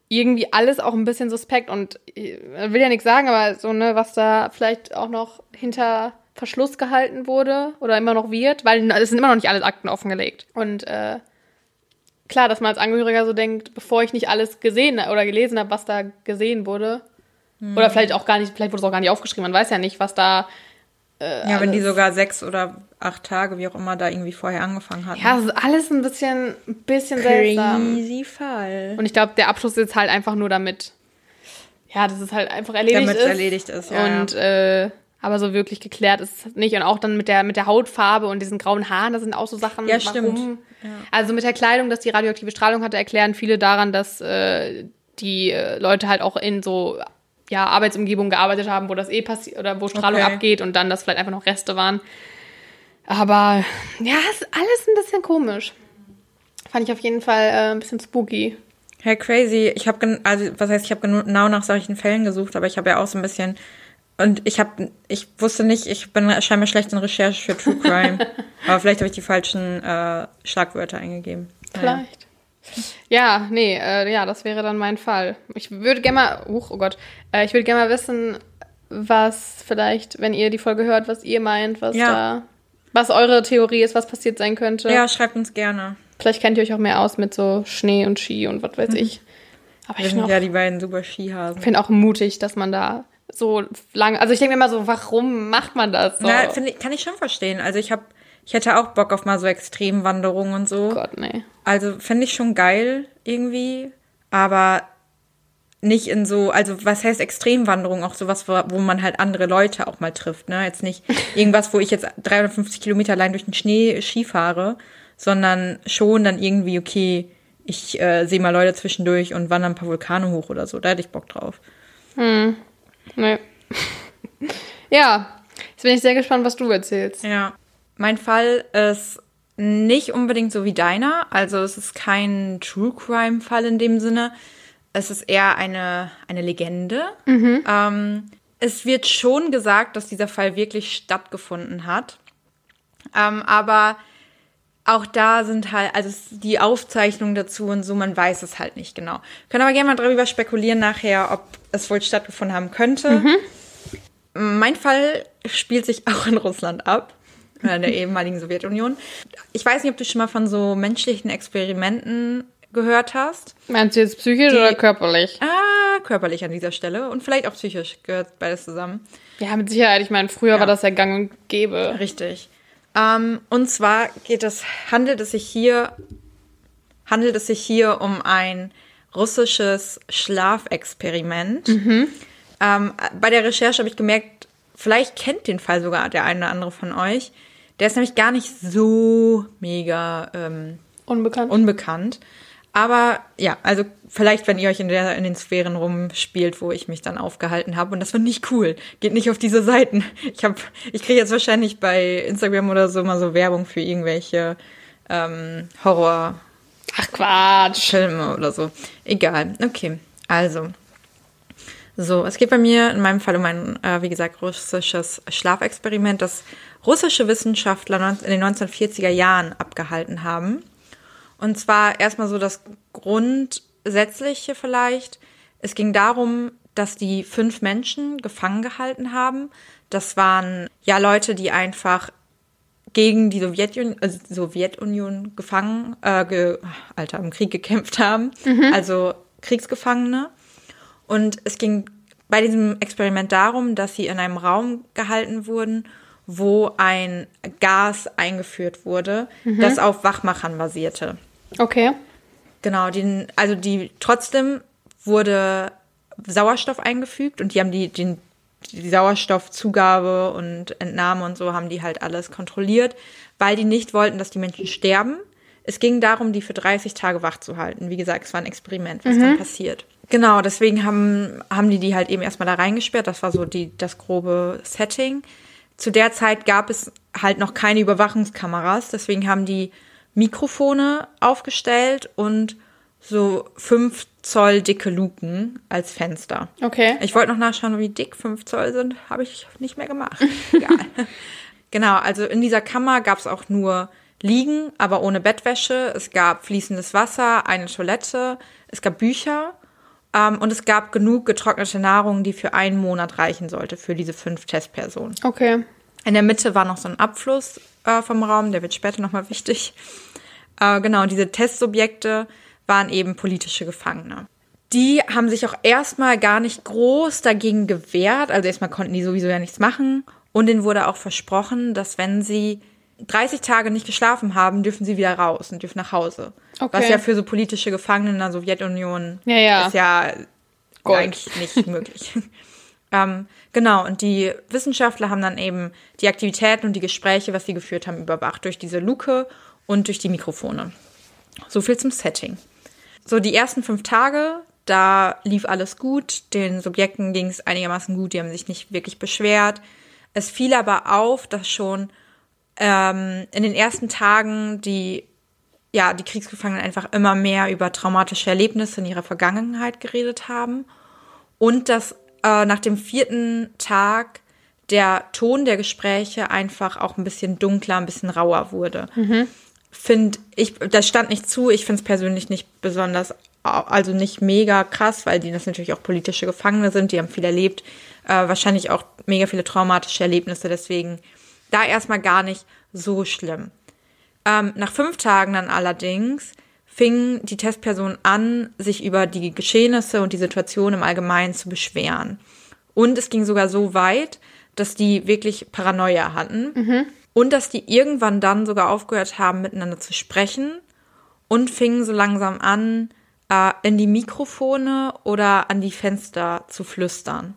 S2: irgendwie alles auch ein bisschen suspekt und ich will ja nichts sagen, aber so, ne, was da vielleicht auch noch hinter Verschluss gehalten wurde oder immer noch wird, weil es sind immer noch nicht alle Akten offengelegt. Und äh, klar, dass man als Angehöriger so denkt, bevor ich nicht alles gesehen oder gelesen habe, was da gesehen wurde, oder vielleicht auch gar nicht, vielleicht wurde es auch gar nicht aufgeschrieben, man weiß ja nicht, was da
S1: Ja, wenn die sogar sechs oder acht Tage, wie auch immer, da irgendwie vorher angefangen hatten.
S2: Ja, es ist alles ein bisschen, ein bisschen seltsam.
S1: Crazy Fall.
S2: Und ich glaube, der Abschluss ist halt einfach nur damit, ja, das ist halt einfach erledigt
S1: Damit
S2: ist.
S1: erledigt ist, ja,
S2: Und Äh, aber so wirklich geklärt ist es nicht. Und auch dann mit der, mit der Hautfarbe und diesen grauen Haaren, das sind auch so Sachen.
S1: Ja, stimmt. Ja.
S2: Also mit der Kleidung, dass die radioaktive Strahlung hatte, erklären viele daran, dass äh, die äh, Leute halt auch in so ja, Arbeitsumgebungen gearbeitet haben, wo das eh passiert oder wo Strahlung
S1: Okay.
S2: abgeht und dann das vielleicht einfach noch Reste waren. Aber ja, ist alles ein bisschen komisch. Fand ich auf jeden Fall äh, ein bisschen spooky.
S1: Hey, crazy. Ich habe, also was heißt, ich habe genau nach solchen Fällen gesucht, aber ich habe ja auch so ein bisschen und ich habe, ich wusste nicht, ich bin scheinbar schlecht in Recherche für True Crime, aber vielleicht habe ich die falschen äh, Schlagwörter eingegeben.
S2: Vielleicht. Ja, nee, äh, ja, das wäre dann mein Fall. Ich würde gerne mal, huch, oh Gott, äh, ich würde gerne mal wissen, was vielleicht, wenn ihr die Folge hört, was ihr meint, was
S1: Ja.
S2: da, was eure Theorie ist, was passiert sein könnte.
S1: Ja, schreibt uns gerne.
S2: Vielleicht kennt ihr euch auch mehr aus mit so Schnee und Ski und was weiß ich. Aber
S1: Wir
S2: ich
S1: sind
S2: finde
S1: ja
S2: auch,
S1: die beiden super Skihasen.
S2: find auch mutig, dass man da so lange, also ich denke mir immer so, warum macht man das so?
S1: Na, find ich, kann ich schon verstehen. Also ich habe, ich hätte auch Bock auf mal so Extremwanderungen und so.
S2: oh Gott, nee.
S1: Also fände ich schon geil irgendwie, aber nicht in so, also was heißt Extremwanderung? Auch sowas, wo, wo man halt andere Leute auch mal trifft, ne? Jetzt nicht irgendwas, wo ich jetzt 350 Kilometer allein durch den Schnee Ski fahre, sondern schon dann irgendwie, okay, ich äh, sehe mal Leute zwischendurch und wandere ein paar Vulkane hoch oder so. Da hätte ich Bock drauf.
S2: Nee. ja, jetzt bin ich sehr gespannt, was du erzählst.
S1: Ja. Mein Fall ist nicht unbedingt so wie deiner. Also es ist kein True Crime Fall in dem Sinne. Es ist eher eine, eine Legende. Ähm, es wird schon gesagt, dass dieser Fall wirklich stattgefunden hat. Ähm, aber auch da sind halt, also die Aufzeichnungen dazu und so, man weiß es halt nicht genau. Können aber gerne mal darüber spekulieren nachher, ob es wohl stattgefunden haben könnte. Mein Fall spielt sich auch in Russland ab, in der ehemaligen Sowjetunion. Ich weiß nicht, ob du schon mal von so menschlichen Experimenten gehört hast.
S2: Meinst du jetzt psychisch
S1: Die-
S2: oder körperlich?
S1: Ah, körperlich an dieser Stelle und vielleicht auch psychisch gehört beides zusammen.
S2: Ja, mit Sicherheit. Ich meine, früher
S1: Ja.
S2: war das ja gang und gäbe.
S1: Richtig. Ähm, und zwar geht es, handelt es sich hier, handelt es sich hier um ein russisches Schlafexperiment. Ähm, bei der Recherche habe ich gemerkt, vielleicht kennt den Fall sogar der eine oder andere von euch. Der ist nämlich gar nicht so mega ähm,
S2: Unbekannt.
S1: unbekannt. Aber ja, also vielleicht, wenn ihr euch in, der, in den Sphären rumspielt, wo ich mich dann aufgehalten habe. Und das war nicht cool. Geht nicht auf diese Seiten. Ich habe, ich kriege jetzt wahrscheinlich bei Instagram oder so mal so Werbung für irgendwelche ähm, Horrorfilme
S2: Ach Quatsch.
S1: oder so. Egal. Okay. Also. So, es geht bei mir in meinem Fall um ein, äh, wie gesagt, russisches Schlafexperiment, das russische Wissenschaftler in den 1940er Jahren abgehalten haben. Und zwar erstmal so das Grundsätzliche vielleicht. Es ging darum, dass die fünf Menschen gefangen gehalten haben. Das waren ja Leute, die einfach gegen die Sowjetunion, also Sowjetunion gefangen, äh, ge, Alter, im Krieg gekämpft haben. Also Kriegsgefangene. Und es ging bei diesem Experiment darum, dass sie in einem Raum gehalten wurden, wo ein Gas eingeführt wurde, das auf Wachmachern basierte.
S2: Okay.
S1: Genau, den, also die trotzdem wurde Sauerstoff eingefügt und die haben die, den, die Sauerstoffzugabe und Entnahme und so haben die halt alles kontrolliert, weil die nicht wollten, dass die Menschen sterben. Es ging darum, die für 30 Tage wach zu halten. Wie gesagt, es war ein Experiment, was dann passiert. Genau, deswegen haben, haben die die halt eben erstmal da reingesperrt. Das war so die, das grobe Setting. Zu der Zeit gab es halt noch keine Überwachungskameras, deswegen haben die Mikrofone aufgestellt und so fünf Zoll dicke Luken als Fenster.
S2: Okay.
S1: Ich wollte noch nachschauen, wie dick fünf Zoll sind, habe ich nicht mehr gemacht. Egal. genau, also in dieser Kammer gab es auch nur Liegen, aber ohne Bettwäsche. Es gab fließendes Wasser, eine Toilette, es gab Bücher ähm, und es gab genug getrocknete Nahrung, die für einen Monat reichen sollte für diese fünf Testpersonen.
S2: Okay.
S1: In der Mitte war noch so ein Abfluss äh, vom Raum, der wird später nochmal wichtig. Äh, genau, diese Testsubjekte waren eben politische Gefangene. Die haben sich auch erstmal gar nicht groß dagegen gewehrt. Also erstmal konnten die sowieso ja nichts machen. Und denen wurde auch versprochen, dass wenn sie 30 Tage nicht geschlafen haben, dürfen sie wieder raus und dürfen nach Hause.
S2: Okay.
S1: Was ja für so politische Gefangene in der Sowjetunion
S2: Ja, ja.
S1: ist ja
S2: Gold.
S1: eigentlich nicht möglich. ähm, genau, und die Wissenschaftler haben dann eben die Aktivitäten und die Gespräche, was sie geführt haben, überwacht durch diese Luke und durch die Mikrofone. So viel zum Setting. So, die ersten fünf Tage, da lief alles gut. Den Subjekten ging es einigermaßen gut, die haben sich nicht wirklich beschwert. Es fiel aber auf, dass schon ähm, in den ersten Tagen die, ja, die Kriegsgefangenen einfach immer mehr über traumatische Erlebnisse in ihrer Vergangenheit geredet haben. Und dass äh, nach dem vierten Tag der Ton der Gespräche einfach auch ein bisschen dunkler, ein bisschen rauer wurde. finde ich, das stand nicht zu. Ich finde es persönlich nicht besonders, also nicht mega krass, weil die das natürlich auch politische Gefangene sind. Die haben viel erlebt, äh, wahrscheinlich auch mega viele traumatische Erlebnisse. Deswegen da erstmal gar nicht so schlimm. Ähm, nach fünf Tagen dann allerdings fing die Testperson an, sich über die Geschehnisse und die Situation im Allgemeinen zu beschweren. Und es ging sogar so weit, dass die wirklich Paranoia hatten mhm. und dass die irgendwann dann sogar aufgehört haben, miteinander zu sprechen und fingen so langsam an, äh, in die Mikrofone oder an die Fenster zu flüstern.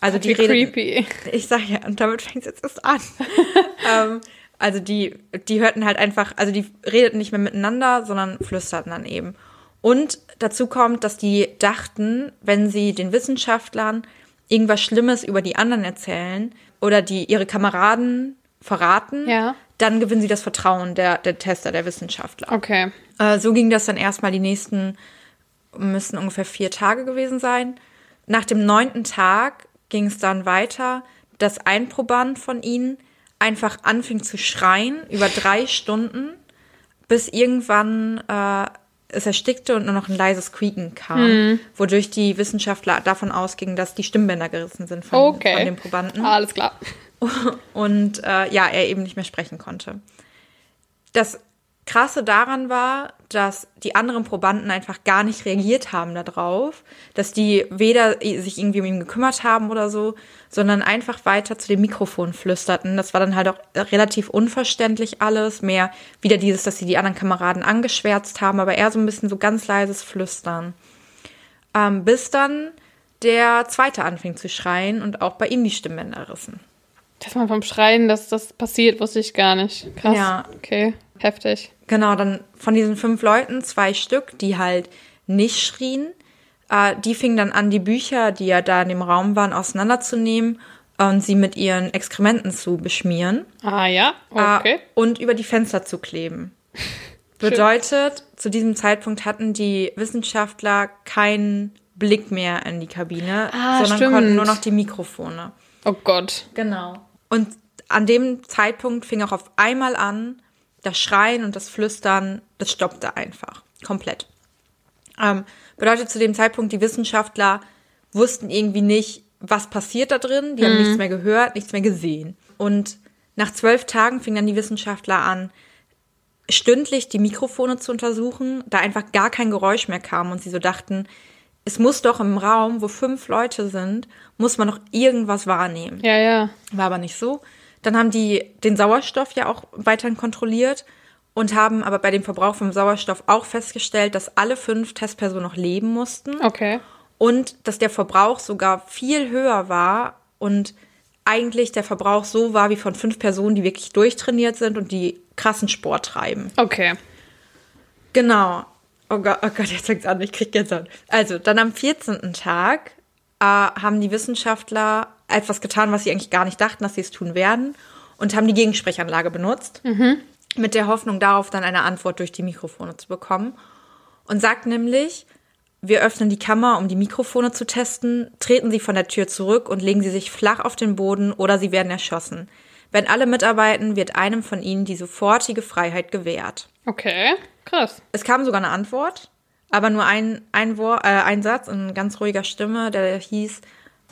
S1: Also die reden, creepy. Ich sag ja, und damit fängt es jetzt erst an. ähm, also die, die hörten halt einfach, also die redeten nicht mehr miteinander, sondern flüsterten dann eben. Und dazu kommt, dass die dachten, wenn sie den Wissenschaftlern irgendwas Schlimmes über die anderen erzählen oder die ihre Kameraden verraten, ja. dann gewinnen sie das Vertrauen der, der Tester, der Wissenschaftler.
S2: Okay.
S1: Äh, so ging das dann erstmal die nächsten, müssten ungefähr vier Tage gewesen sein. Nach dem neunten Tag ging es dann weiter, dass ein Proband von ihnen einfach anfing zu schreien über drei Stunden, bis irgendwann äh, es erstickte und nur noch ein leises Quieken kam, hm. wodurch die Wissenschaftler davon ausgingen, dass die Stimmbänder gerissen sind von, okay. von dem Probanden.
S2: Alles klar.
S1: Und äh, ja, er eben nicht mehr sprechen konnte. Das Krasse daran war, dass die anderen Probanden einfach gar nicht reagiert haben darauf, dass die weder sich irgendwie um ihn gekümmert haben oder so, sondern einfach weiter zu dem Mikrofon flüsterten. Das war dann halt auch relativ unverständlich alles, mehr wieder dieses, dass sie die anderen Kameraden angeschwärzt haben, aber eher so ein bisschen so ganz leises Flüstern. Ähm, bis dann der zweite anfing zu schreien und auch bei ihm die Stimmbänder rissen.
S2: Dass man vom Schreien, dass das passiert, wusste ich gar nicht. Krass. Ja. Okay, heftig.
S1: Genau, dann von diesen fünf Leuten zwei Stück, die halt nicht schrien. Äh, die fingen dann an, die Bücher, die ja da in dem Raum waren, auseinanderzunehmen und sie mit ihren Exkrementen zu beschmieren.
S2: Ah ja, okay. Äh,
S1: und über die Fenster zu kleben. Bedeutet, zu diesem Zeitpunkt hatten die Wissenschaftler keinen Blick mehr in die Kabine, ah, sondern stimmt. konnten nur noch die Mikrofone.
S2: Oh Gott.
S1: Genau. Und an dem Zeitpunkt fing auch auf einmal an, das Schreien und das Flüstern, das stoppte einfach. Komplett. Ähm, bedeutet zu dem Zeitpunkt, die Wissenschaftler wussten irgendwie nicht, was passiert da drin. Die mhm. haben nichts mehr gehört, nichts mehr gesehen. Und nach zwölf Tagen fingen dann die Wissenschaftler an, stündlich die Mikrofone zu untersuchen, da einfach gar kein Geräusch mehr kam und sie so dachten, es muss doch im Raum, wo fünf Leute sind, muss man noch irgendwas wahrnehmen.
S2: Ja, ja.
S1: War aber nicht so. Dann haben die den Sauerstoff ja auch weiterhin kontrolliert und haben aber bei dem Verbrauch vom Sauerstoff auch festgestellt, dass alle fünf Testpersonen noch leben mussten.
S2: Okay.
S1: Und dass der Verbrauch sogar viel höher war und eigentlich der Verbrauch so war wie von fünf Personen, die wirklich durchtrainiert sind und die krassen Sport treiben.
S2: Okay.
S1: Genau. Oh Gott, oh Gott, jetzt fängt's an, ich krieg jetzt an. Also, dann am 14. Tag äh, haben die Wissenschaftler etwas getan, was sie eigentlich gar nicht dachten, dass sie es tun werden, und haben die Gegensprechanlage benutzt, mhm. mit der Hoffnung darauf, dann eine Antwort durch die Mikrofone zu bekommen. Und sagt nämlich, wir öffnen die Kammer, um die Mikrofone zu testen, treten sie von der Tür zurück und legen sie sich flach auf den Boden oder sie werden erschossen. Wenn alle mitarbeiten, wird einem von ihnen die sofortige Freiheit gewährt.
S2: Okay, krass.
S1: Es kam sogar eine Antwort, aber nur ein, ein, Wort, äh, ein Satz in ganz ruhiger Stimme, der hieß,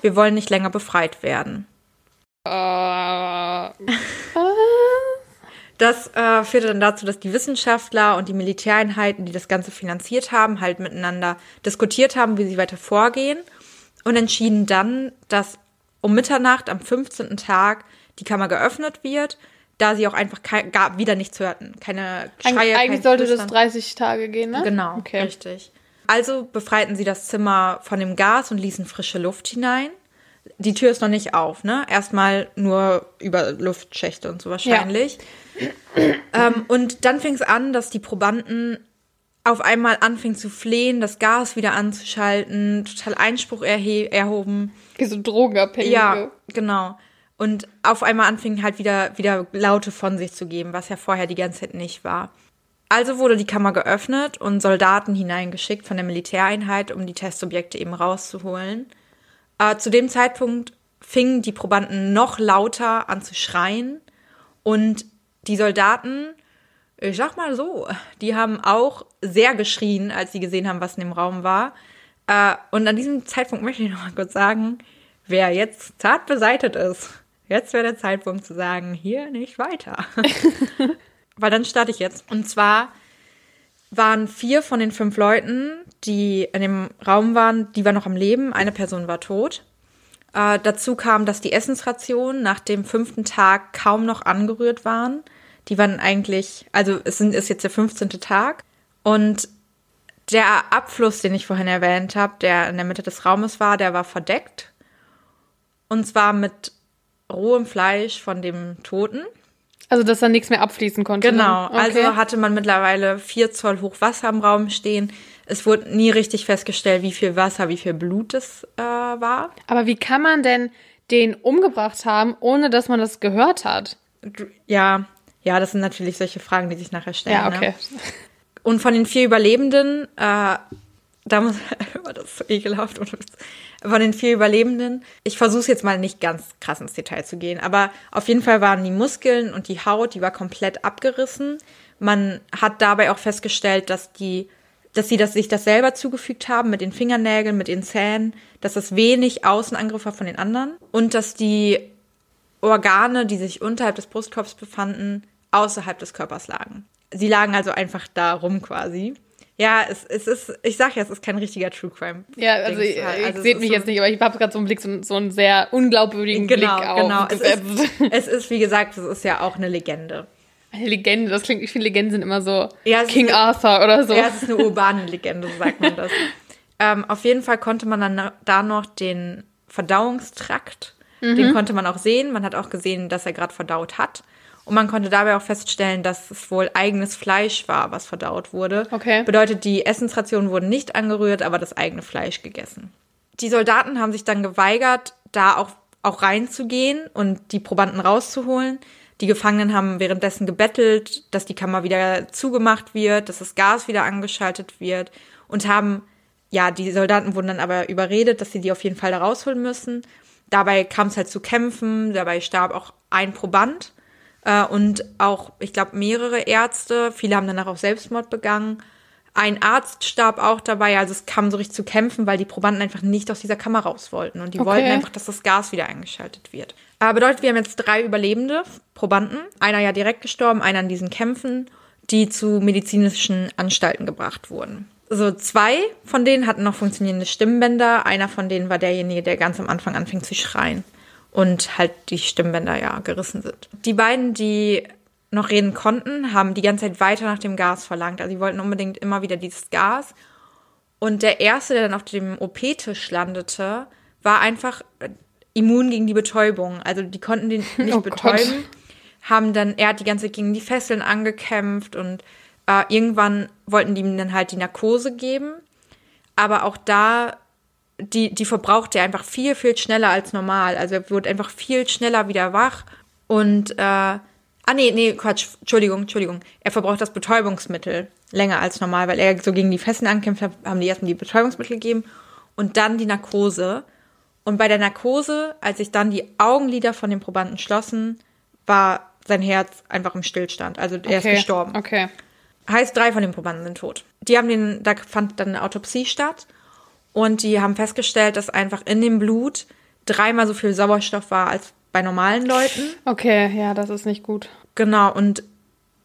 S1: wir wollen nicht länger befreit werden.
S2: Uh,
S1: das äh, führte dann dazu, dass die Wissenschaftler und die Militäreinheiten, die das Ganze finanziert haben, halt miteinander diskutiert haben, wie sie weiter vorgehen und entschieden dann, dass um Mitternacht am 15. Tag die Kammer geöffnet wird, da sie auch einfach kein, gar, wieder nichts hörten. Keine
S2: Schreie, Eigentlich kein sollte Flüstern. das 30 Tage gehen, ne?
S1: Genau, okay. richtig. Also befreiten sie das Zimmer von dem Gas und ließen frische Luft hinein. Die Tür ist noch nicht auf, ne? Erstmal nur über Luftschächte und so wahrscheinlich. Ja. Ähm, und dann fing es an, dass die Probanden auf einmal anfingen zu flehen, das Gas wieder anzuschalten, total Einspruch erhoben.
S2: Wie so Drogenabhängige.
S1: Ja, genau. Und auf einmal anfingen halt wieder, wieder Laute von sich zu geben, was ja vorher die ganze Zeit nicht war. Also wurde die Kammer geöffnet und Soldaten hineingeschickt von der Militäreinheit, um die Testobjekte eben rauszuholen. Äh, zu dem Zeitpunkt fingen die Probanden noch lauter an zu schreien und die Soldaten Ich sag mal so, die haben auch sehr geschrien, als sie gesehen haben, was in dem Raum war. Äh, und an diesem Zeitpunkt möchte ich noch mal kurz sagen, wer jetzt zart beseitet ist, jetzt wäre der Zeitpunkt zu sagen, hier nicht weiter. Weil dann starte ich jetzt. Und zwar waren vier von den fünf Leuten, die in dem Raum waren, die war noch am Leben, eine Person war tot. Äh, dazu kam, dass die Essensrationen nach dem fünften Tag kaum noch angerührt waren. Die waren eigentlich, also es sind, ist jetzt der 15. Tag. Und der Abfluss, den ich vorhin erwähnt habe, der in der Mitte des Raumes war, der war verdeckt. Und zwar mit rohem Fleisch von dem Toten.
S2: Also, dass da nichts mehr abfließen konnte.
S1: Genau. Okay. Also hatte man mittlerweile vier Zoll hoch Wasser im Raum stehen. Es wurde nie richtig festgestellt, wie viel Wasser, wie viel Blut es äh, war.
S2: Aber wie kann man denn den umgebracht haben, ohne dass man das gehört hat?
S1: Ja, ja, das sind natürlich solche Fragen, die sich nachher stellen. Ja, okay. Ne? Und von den vier Überlebenden, äh, da muss das ist so ekelhaft. Von den vier Überlebenden, ich versuche jetzt mal nicht ganz krass ins Detail zu gehen, aber auf jeden Fall waren die Muskeln und die Haut, die war komplett abgerissen. Man hat dabei auch festgestellt, dass die, dass sie das, sich das selber zugefügt haben mit den Fingernägeln, mit den Zähnen, dass das wenig Außenangriff war von den anderen und dass die Organe, die sich unterhalb des Brustkorbs befanden, außerhalb des Körpers lagen. Sie lagen also einfach da rum quasi. Ja, es, es ist, ich sag ja, es ist kein richtiger True Crime.
S2: Ja, also ich, also seht mich so jetzt nicht, aber ich habe gerade so einen Blick, so, so einen sehr unglaubwürdigen
S1: genau,
S2: Blick
S1: auf. Genau, es ist, es ist, wie gesagt, es ist ja auch eine Legende.
S2: Eine Legende, das klingt, ich finde Legenden sind immer so ja, King eine, Arthur oder so.
S1: Ja, es ist eine urbane Legende, so sagt man das. ähm, auf jeden Fall konnte man dann da noch den Verdauungstrakt, mhm. den konnte man auch sehen. Man hat auch gesehen, dass er gerade verdaut hat. Und man konnte dabei auch feststellen, dass es wohl eigenes Fleisch war, was verdaut wurde.
S2: Okay.
S1: Bedeutet, die Essensrationen wurden nicht angerührt, aber das eigene Fleisch gegessen. Die Soldaten haben sich dann geweigert, da auch, auch reinzugehen und die Probanden rauszuholen. Die Gefangenen haben währenddessen gebettelt, dass die Kammer wieder zugemacht wird, dass das Gas wieder angeschaltet wird und haben, ja, die Soldaten wurden dann aber überredet, dass sie die auf jeden Fall da rausholen müssen. Dabei kam es halt zu Kämpfen, dabei starb auch ein Proband äh, und auch, ich glaube, mehrere Ärzte. Viele haben danach auch Selbstmord begangen. Ein Arzt starb auch dabei. Also es kam so richtig zu kämpfen, weil die Probanden einfach nicht aus dieser Kammer raus wollten. Und die okay. wollten einfach, dass das Gas wieder eingeschaltet wird. Aber bedeutet, wir haben jetzt drei Überlebende Probanden. Einer ja direkt gestorben, einer an diesen Kämpfen, die zu medizinischen Anstalten gebracht wurden. So zwei von denen hatten noch funktionierende Stimmbänder. Einer von denen war derjenige, der ganz am Anfang anfing zu schreien und halt die Stimmbänder ja gerissen sind. Die beiden, die noch reden konnten, haben die ganze Zeit weiter nach dem Gas verlangt. Also sie wollten unbedingt immer wieder dieses Gas. Und der erste, der dann auf dem OP-Tisch landete, war einfach immun gegen die Betäubung. Also die konnten den nicht oh betäuben. Gott. Haben dann, er hat die ganze Zeit gegen die Fesseln angekämpft und äh, irgendwann wollten die ihm dann halt die Narkose geben. Aber auch da die, die verbraucht er einfach viel, viel schneller als normal. Also er wird einfach viel schneller wieder wach und äh, ah nee, nee, Quatsch, Entschuldigung, Entschuldigung. Er verbraucht das Betäubungsmittel länger als normal, weil er so gegen die Fesseln ankämpft hat, haben die erstmal die Betäubungsmittel gegeben und dann die Narkose. Und bei der Narkose, als sich dann die Augenlider von dem Probanden schlossen, war sein Herz einfach im Stillstand. Also er okay, ist gestorben.
S2: Okay.
S1: Heißt, drei von den Probanden sind tot. Die haben den, da fand dann eine Autopsie statt und die haben festgestellt, dass einfach in dem Blut dreimal so viel Sauerstoff war als bei normalen Leuten.
S2: Okay, ja, das ist nicht gut.
S1: Genau, und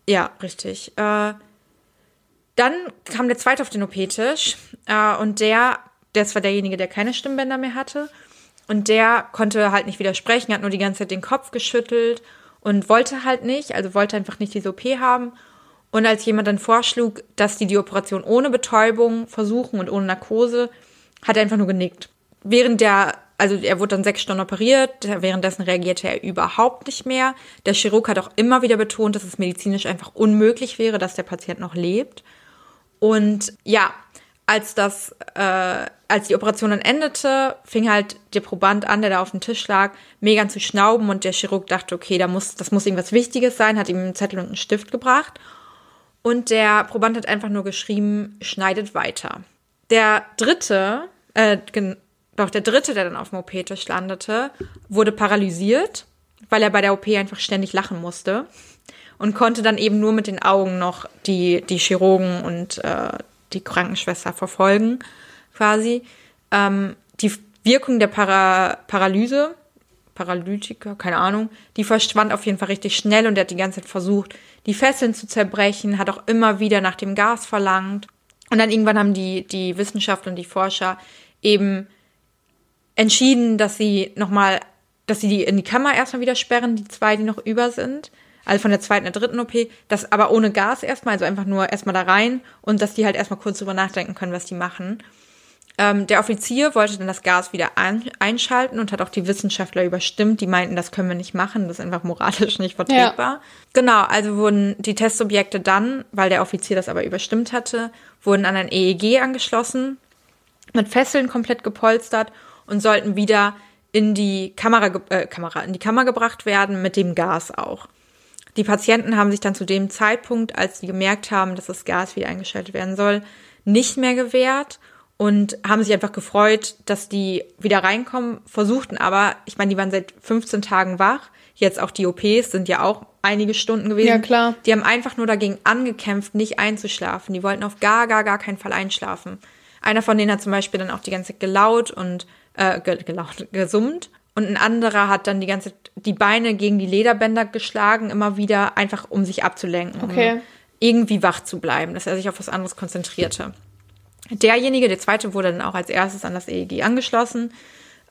S1: ja, richtig. Äh, dann kam der zweite auf den OP-Tisch äh, und der, das war derjenige, der keine Stimmbänder mehr hatte. Und der konnte halt nicht widersprechen, hat nur die ganze Zeit den Kopf geschüttelt und wollte halt nicht, also wollte einfach nicht diese OP haben. Und als jemand dann vorschlug, dass die die Operation ohne Betäubung versuchen und ohne Narkose, hat er einfach nur genickt. Während der, also er wurde dann sechs Stunden operiert, währenddessen reagierte er überhaupt nicht mehr. Der Chirurg hat auch immer wieder betont, dass es medizinisch einfach unmöglich wäre, dass der Patient noch lebt. Und ja, als das, äh, als die Operation dann endete, fing halt der Proband an, der da auf dem Tisch lag, mega zu schnauben und der Chirurg dachte, okay, da muss, das muss irgendwas Wichtiges sein, hat ihm einen Zettel und einen Stift gebracht. Und der Proband hat einfach nur geschrieben, schneidet weiter. Der dritte, äh, doch der dritte, der dann auf dem OP-Tisch landete, wurde paralysiert, weil er bei der OP einfach ständig lachen musste. und konnte dann eben nur mit den Augen noch die, die Chirurgen und äh, die Krankenschwester verfolgen, quasi. Ähm, die Wirkung der Para Paralyse, Paralytiker, keine Ahnung, die verschwand auf jeden Fall richtig schnell und er hat die ganze Zeit versucht, die Fesseln zu zerbrechen, hat auch immer wieder nach dem Gas verlangt. Und dann irgendwann haben die, die Wissenschaftler und die Forscher eben entschieden, dass sie nochmal, dass sie die in die Kammer erstmal wieder sperren, die zwei, die noch über sind. Also von der zweiten der dritten OP, das aber ohne Gas erstmal, also einfach nur erstmal da rein und dass die halt erstmal kurz drüber nachdenken können, was die machen. Ähm, der Offizier wollte dann das Gas wieder ein, einschalten und hat auch die Wissenschaftler überstimmt, die meinten, das können wir nicht machen, das ist einfach moralisch nicht vertretbar. Ja. Genau, also wurden die Testsubjekte dann, weil der Offizier das aber überstimmt hatte, wurden an ein EEG angeschlossen, mit Fesseln komplett gepolstert und sollten wieder in die Kamera, äh, Kamera, in die Kammer gebracht werden, mit dem Gas auch. Die Patienten haben sich dann zu dem Zeitpunkt, als sie gemerkt haben, dass das Gas wieder eingeschaltet werden soll, nicht mehr gewehrt und haben sich einfach gefreut, dass die wieder reinkommen, versuchten aber, ich meine, die waren seit 15 Tagen wach, jetzt auch die OPs sind ja auch einige Stunden gewesen.
S2: Ja, klar.
S1: Die haben einfach nur dagegen angekämpft, nicht einzuschlafen. Die wollten auf gar, gar, gar keinen Fall einschlafen. Einer von denen hat zum Beispiel dann auch die ganze Zeit gelaut und äh, gelaut, gesummt. Und ein anderer hat dann die ganze Zeit die Beine gegen die Lederbänder geschlagen, immer wieder, einfach um sich abzulenken,
S2: okay.
S1: um irgendwie wach zu bleiben, dass er sich auf was anderes konzentrierte. Derjenige, der zweite, wurde dann auch als erstes an das EEG angeschlossen.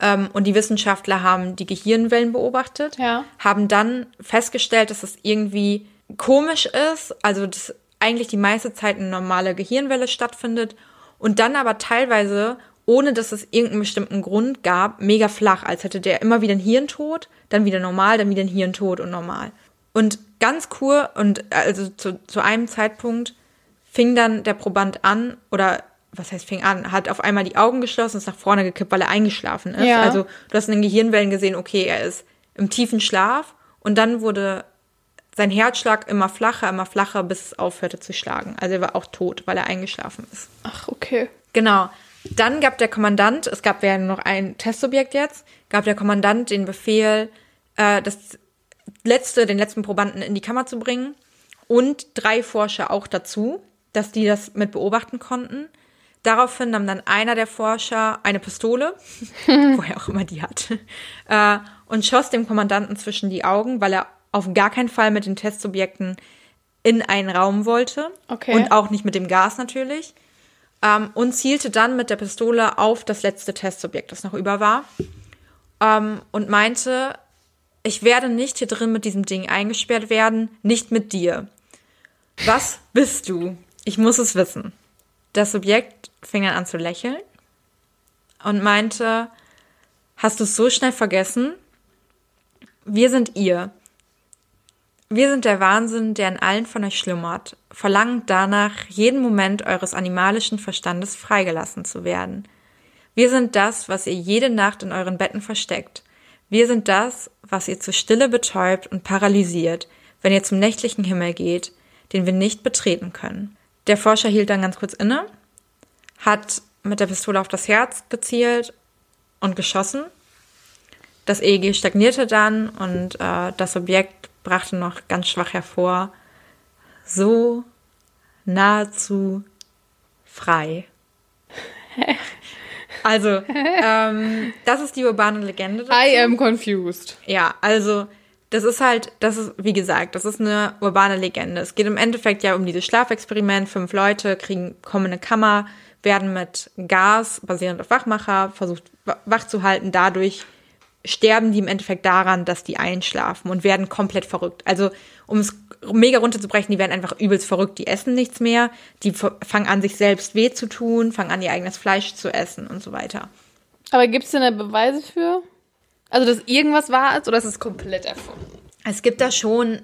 S1: Ähm, und die Wissenschaftler haben die Gehirnwellen beobachtet,
S2: ja.
S1: haben dann festgestellt, dass es irgendwie komisch ist, also dass eigentlich die meiste Zeit eine normale Gehirnwelle stattfindet und dann aber teilweise, ohne dass es irgendeinen bestimmten Grund gab, mega flach, als hätte der immer wieder ein Hirntod, dann wieder normal, dann wieder ein Hirntod und normal. Und ganz cool, und also zu, zu einem Zeitpunkt fing dann der Proband an, oder was heißt fing an, hat auf einmal die Augen geschlossen, ist nach vorne gekippt, weil er eingeschlafen ist.
S2: Ja.
S1: Also du hast in den Gehirnwellen gesehen, okay, er ist im tiefen Schlaf und dann wurde sein Herzschlag immer flacher, immer flacher, bis es aufhörte zu schlagen. Also er war auch tot, weil er eingeschlafen ist.
S2: Ach, okay.
S1: Genau. Dann gab der Kommandant, es gab ja noch ein Testsubjekt jetzt, gab der Kommandant den Befehl, äh, das letzte, den letzten Probanden in die Kammer zu bringen und drei Forscher auch dazu, dass die das mit beobachten konnten. Daraufhin nahm dann einer der Forscher eine Pistole, woher auch immer die hat, äh, und schoss dem Kommandanten zwischen die Augen, weil er auf gar keinen Fall mit den Testsubjekten in einen Raum wollte.
S2: Okay.
S1: Und auch nicht mit dem Gas natürlich. Ähm, und zielte dann mit der Pistole auf das letzte Testsubjekt, das noch über war. Ähm, und meinte, ich werde nicht hier drin mit diesem Ding eingesperrt werden, nicht mit dir. Was bist du? Ich muss es wissen. Das Subjekt fing dann an zu lächeln und meinte, hast du es so schnell vergessen? Wir sind ihr. Wir sind der Wahnsinn, der in allen von euch schlummert, verlangt danach, jeden Moment eures animalischen Verstandes freigelassen zu werden. Wir sind das, was ihr jede Nacht in euren Betten versteckt. Wir sind das, was ihr zur Stille betäubt und paralysiert, wenn ihr zum nächtlichen Himmel geht, den wir nicht betreten können. Der Forscher hielt dann ganz kurz inne, hat mit der Pistole auf das Herz gezielt und geschossen. Das EEG stagnierte dann und äh, das Objekt brachte noch ganz schwach hervor, so nahezu frei. Also, ähm, das ist die urbane Legende.
S2: Dazu. I am confused.
S1: Ja, also das ist halt, das ist, wie gesagt, das ist eine urbane Legende. Es geht im Endeffekt ja um dieses Schlafexperiment. Fünf Leute kriegen, kommen in eine Kammer, werden mit Gas, basierend auf Wachmacher, versucht wach zu halten. Dadurch sterben die im Endeffekt daran, dass die einschlafen und werden komplett verrückt. Also, um es mega runterzubrechen, die werden einfach übelst verrückt. Die essen nichts mehr. Die fangen an, sich selbst weh zu tun, fangen an, ihr eigenes Fleisch zu essen und so weiter.
S2: Aber gibt es denn da Beweise für? Also, dass irgendwas wahr ist oder ist es komplett erfunden?
S1: Es gibt da schon,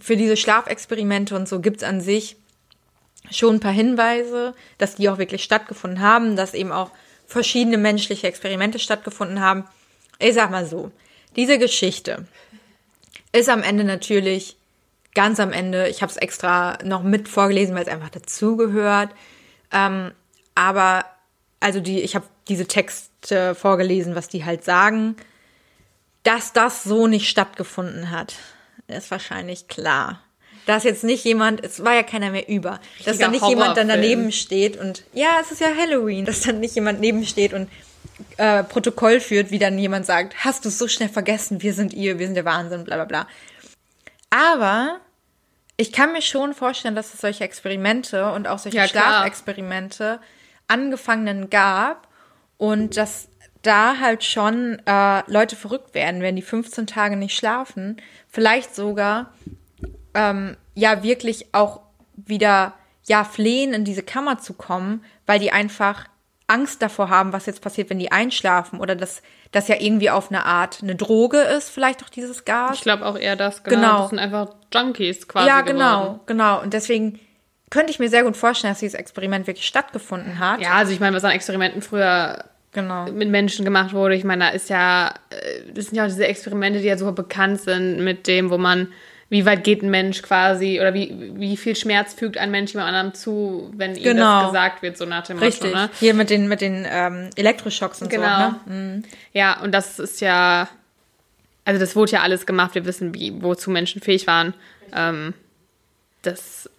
S1: für diese Schlafexperimente und so gibt es an sich schon ein paar Hinweise, dass die auch wirklich stattgefunden haben, dass eben auch verschiedene menschliche Experimente stattgefunden haben. Ich sag mal so, diese Geschichte ist am Ende natürlich ganz am Ende, ich habe es extra noch mit vorgelesen, weil es einfach dazugehört. Ähm, aber also die, ich habe diese Texte vorgelesen, was die halt sagen. Dass das so nicht stattgefunden hat, ist wahrscheinlich klar. Dass jetzt nicht jemand, es war ja keiner mehr über, dass
S2: Richtiger
S1: da nicht jemand dann daneben steht und ja, es ist ja Halloween, dass dann nicht jemand neben steht und äh, Protokoll führt, wie dann jemand sagt, hast du es so schnell vergessen, wir sind ihr, wir sind der Wahnsinn, bla bla bla. Aber ich kann mir schon vorstellen, dass es solche Experimente und auch solche
S2: Ja.
S1: Schlafexperimente angefangenen gab und dass da halt schon äh, Leute verrückt werden, wenn die 15 Tage nicht schlafen, vielleicht sogar ähm, ja wirklich auch wieder ja flehen in diese Kammer zu kommen, weil die einfach Angst davor haben, was jetzt passiert, wenn die einschlafen oder dass das ja irgendwie auf eine Art eine Droge ist, vielleicht auch dieses Gas.
S2: Ich glaube auch eher das, genau.
S1: Genau.
S2: Das sind einfach Junkies quasi
S1: ja, genau,
S2: geworden.
S1: genau. Und deswegen könnte ich mir sehr gut vorstellen, dass dieses Experiment wirklich stattgefunden hat.
S2: Ja, also ich meine, was an Experimenten früher
S1: genau.
S2: mit Menschen gemacht wurde. Ich meine, da ist ja, äh, das sind ja auch diese Experimente, die ja super bekannt sind mit dem, wo man, wie weit geht ein Mensch quasi oder wie, wie viel Schmerz fügt ein Mensch jemand anderem zu, wenn ihm
S1: Genau.
S2: das gesagt wird, so nach dem
S1: Richtig.
S2: Motto. Ne?
S1: Hier mit den, mit den ähm, Elektroschocks und
S2: Genau.
S1: so. Ne?
S2: Ja, und das ist ja, also das wurde ja alles gemacht. Wir wissen, wie, wozu Menschen fähig waren. Ähm, das,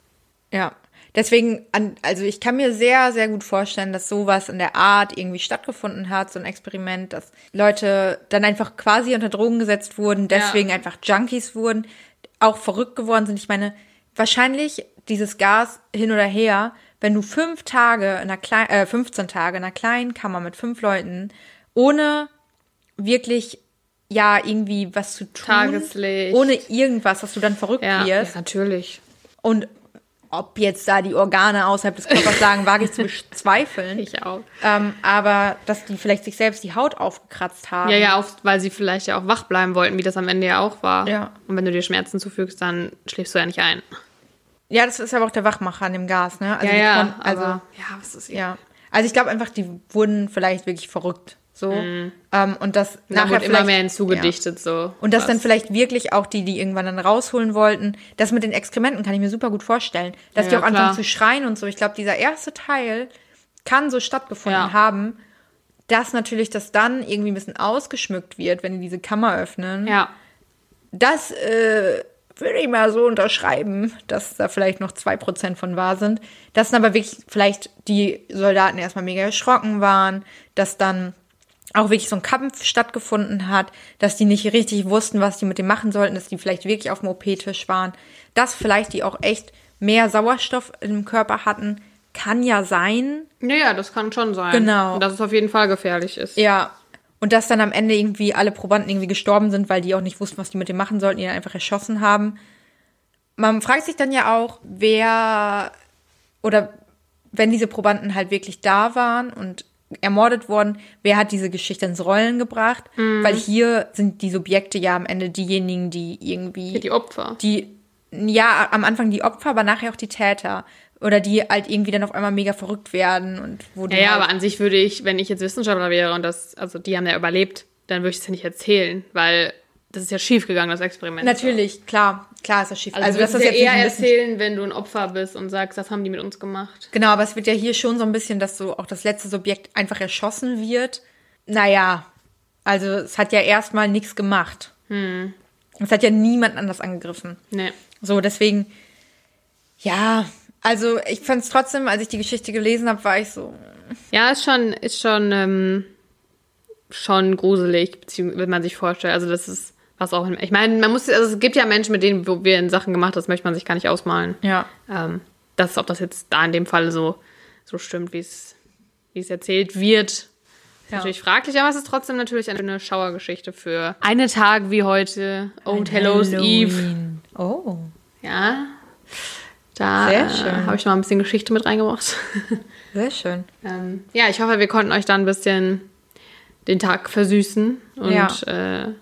S1: Ja. Deswegen, also ich kann mir sehr, sehr gut vorstellen, dass sowas in der Art irgendwie stattgefunden hat, so ein Experiment, dass Leute dann einfach quasi unter Drogen gesetzt wurden, deswegen
S2: Ja.
S1: einfach Junkies wurden, auch verrückt geworden sind. Ich meine, wahrscheinlich dieses Gas hin oder her, wenn du fünf Tage in einer kleinen, äh, 15 Tage in einer kleinen Kammer mit fünf Leuten, ohne wirklich ja irgendwie was zu tun,
S2: Tageslicht.
S1: ohne irgendwas, dass du dann verrückt
S2: ja, ja,
S1: wirst.
S2: natürlich.
S1: Und ob jetzt da die Organe außerhalb des Körpers sagen, wage ich zu bezweifeln.
S2: Ich auch.
S1: Ähm, aber dass die vielleicht sich selbst die Haut aufgekratzt haben.
S2: Ja, ja, auch, weil sie vielleicht ja auch wach bleiben wollten, wie das am Ende ja auch war.
S1: Ja.
S2: Und wenn du dir Schmerzen zufügst, dann schläfst du ja nicht ein.
S1: Ja, das ist aber auch der Wachmacher an dem Gas, ne? Also
S2: ja, ja,
S1: konnten- also,
S2: aber, ja, was ist
S1: ja. Also ich glaube einfach, die wurden vielleicht wirklich verrückt. So. Ähm, und das
S2: Mhm. Da
S1: nachher
S2: wurde immer mehr hinzugedichtet, so.
S1: Und das
S2: was.
S1: dann vielleicht wirklich auch die, die irgendwann dann rausholen wollten. Das mit den Exkrementen kann ich mir super gut vorstellen. Dass
S2: Ja,
S1: die auch anfangen
S2: klar.
S1: zu schreien und so. Ich glaube, dieser erste Teil kann so stattgefunden
S2: Ja.
S1: haben, dass natürlich das dann irgendwie ein bisschen ausgeschmückt wird, wenn die diese Kammer öffnen.
S2: Ja.
S1: Das äh, würde ich mal so unterschreiben, dass da vielleicht noch 2% von wahr sind. Dass dann aber wirklich vielleicht die Soldaten erstmal mega erschrocken waren, dass dann auch wirklich so ein Kampf stattgefunden hat, dass die nicht richtig wussten, was die mit dem machen sollten, dass die vielleicht wirklich auf dem OP-Tisch waren, dass vielleicht die auch echt mehr Sauerstoff im Körper hatten, kann ja sein.
S2: Ja, ja, das kann schon sein.
S1: Genau.
S2: Und dass es auf jeden Fall gefährlich ist.
S1: Ja. Und dass dann am Ende irgendwie alle Probanden irgendwie gestorben sind, weil die auch nicht wussten, was die mit dem machen sollten, die dann einfach erschossen haben. Man fragt sich dann ja auch, wer oder wenn diese Probanden halt wirklich da waren und ermordet wurden, wer hat diese Geschichte ins Rollen gebracht? Weil hier sind die Subjekte ja am Ende diejenigen, die irgendwie
S2: Die Opfer.
S1: die, ja, am Anfang die Opfer, aber nachher auch die Täter. Oder die halt irgendwie dann auf einmal mega verrückt werden und wo die
S2: Ja, ja,
S1: halt,
S2: aber an sich würde ich, wenn ich jetzt Wissenschaftler wäre und das, also die haben ja überlebt, dann würde ich es ja nicht erzählen, weil das ist ja schief gegangen, das Experiment.
S1: Natürlich, klar, klar ist das schief.
S2: Also, also
S1: das ist
S2: ja eher erzählen, wenn du ein Opfer bist und sagst, das haben die mit uns gemacht.
S1: Genau, aber es wird ja hier schon so ein bisschen, dass so auch das letzte Subjekt einfach erschossen wird. Naja, also es hat ja erstmal nichts gemacht.
S2: Hm.
S1: Es hat ja niemand anders angegriffen.
S2: Nee.
S1: So, deswegen, ja, also ich fand es trotzdem, als ich die Geschichte gelesen habe, war ich so,
S2: Ja, ist schon, ist schon, ähm, schon gruselig, wenn man sich vorstellt. Also das ist was auch. Ich meine, man muss, also es gibt ja Menschen, mit denen wo wir in Sachen gemacht, das möchte man sich gar nicht ausmalen.
S1: ja.
S2: Ähm, das, ob das jetzt da in dem Fall so, so stimmt, wie es, wie es erzählt wird, ist
S1: Ja.
S2: natürlich fraglich, aber es ist trotzdem natürlich eine Schauergeschichte für einen Tag wie heute, Old Hallows Eve.
S1: Halloween. Oh.
S2: Ja. Da äh, habe ich mal ein bisschen Geschichte mit reingebracht.
S1: Sehr schön.
S2: ähm, ja, ich hoffe, wir konnten euch da ein bisschen den Tag versüßen und
S1: Ja.
S2: äh,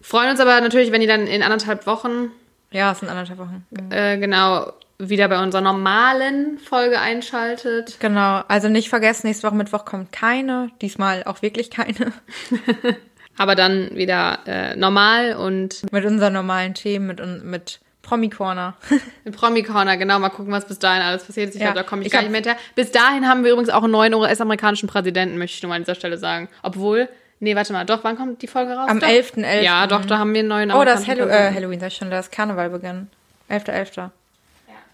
S2: freuen uns aber natürlich, wenn ihr dann in anderthalb Wochen
S1: Ja, es sind anderthalb Wochen.
S2: äh, genau wieder bei unserer normalen Folge einschaltet.
S1: Genau, also nicht vergessen, nächste Woche Mittwoch kommt keine, diesmal auch wirklich keine.
S2: Aber dann wieder äh, normal und
S1: mit unseren normalen Themen, mit, mit Promi-Corner.
S2: mit Promi-Corner, genau, mal gucken, was bis dahin alles passiert ist. Ich
S1: Ja,
S2: glaube, da komme ich,
S1: ich
S2: gar nicht mehr hinterher. Bis dahin haben wir übrigens auch einen neuen US-amerikanischen Präsidenten, möchte ich nur mal an dieser Stelle sagen. Obwohl, nee, warte mal, doch, wann kommt die Folge raus?
S1: Am
S2: Doch.
S1: 11.11..
S2: Ja, doch, da haben wir einen neuen
S1: Oh, das Hallo äh. Halloween, sag ich schon, das Karneval begann. 11.11. Ja.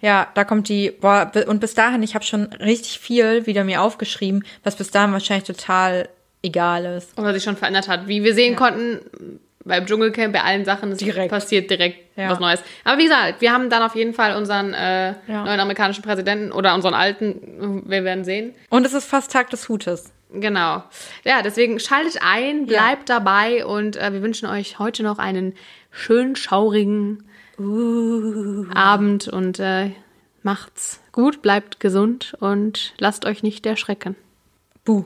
S1: ja, da kommt die, boah, und bis dahin, ich habe schon richtig viel wieder mir aufgeschrieben, was bis dahin wahrscheinlich total egal ist.
S2: Oder sich schon verändert hat. Wie wir sehen ja. konnten, beim Dschungelcamp, bei allen Sachen, es direkt. passiert direkt ja. was Neues. Aber wie gesagt, wir haben dann auf jeden Fall unseren äh, ja. neuen amerikanischen Präsidenten oder unseren alten, wir werden sehen.
S1: Und es ist fast Tag des Hutes.
S2: Genau. Ja, deswegen schaltet ein, bleibt ja. dabei und äh, wir wünschen euch heute noch einen schönen, schaurigen uh. Abend und äh, macht's gut, bleibt gesund und lasst euch nicht erschrecken. Buh.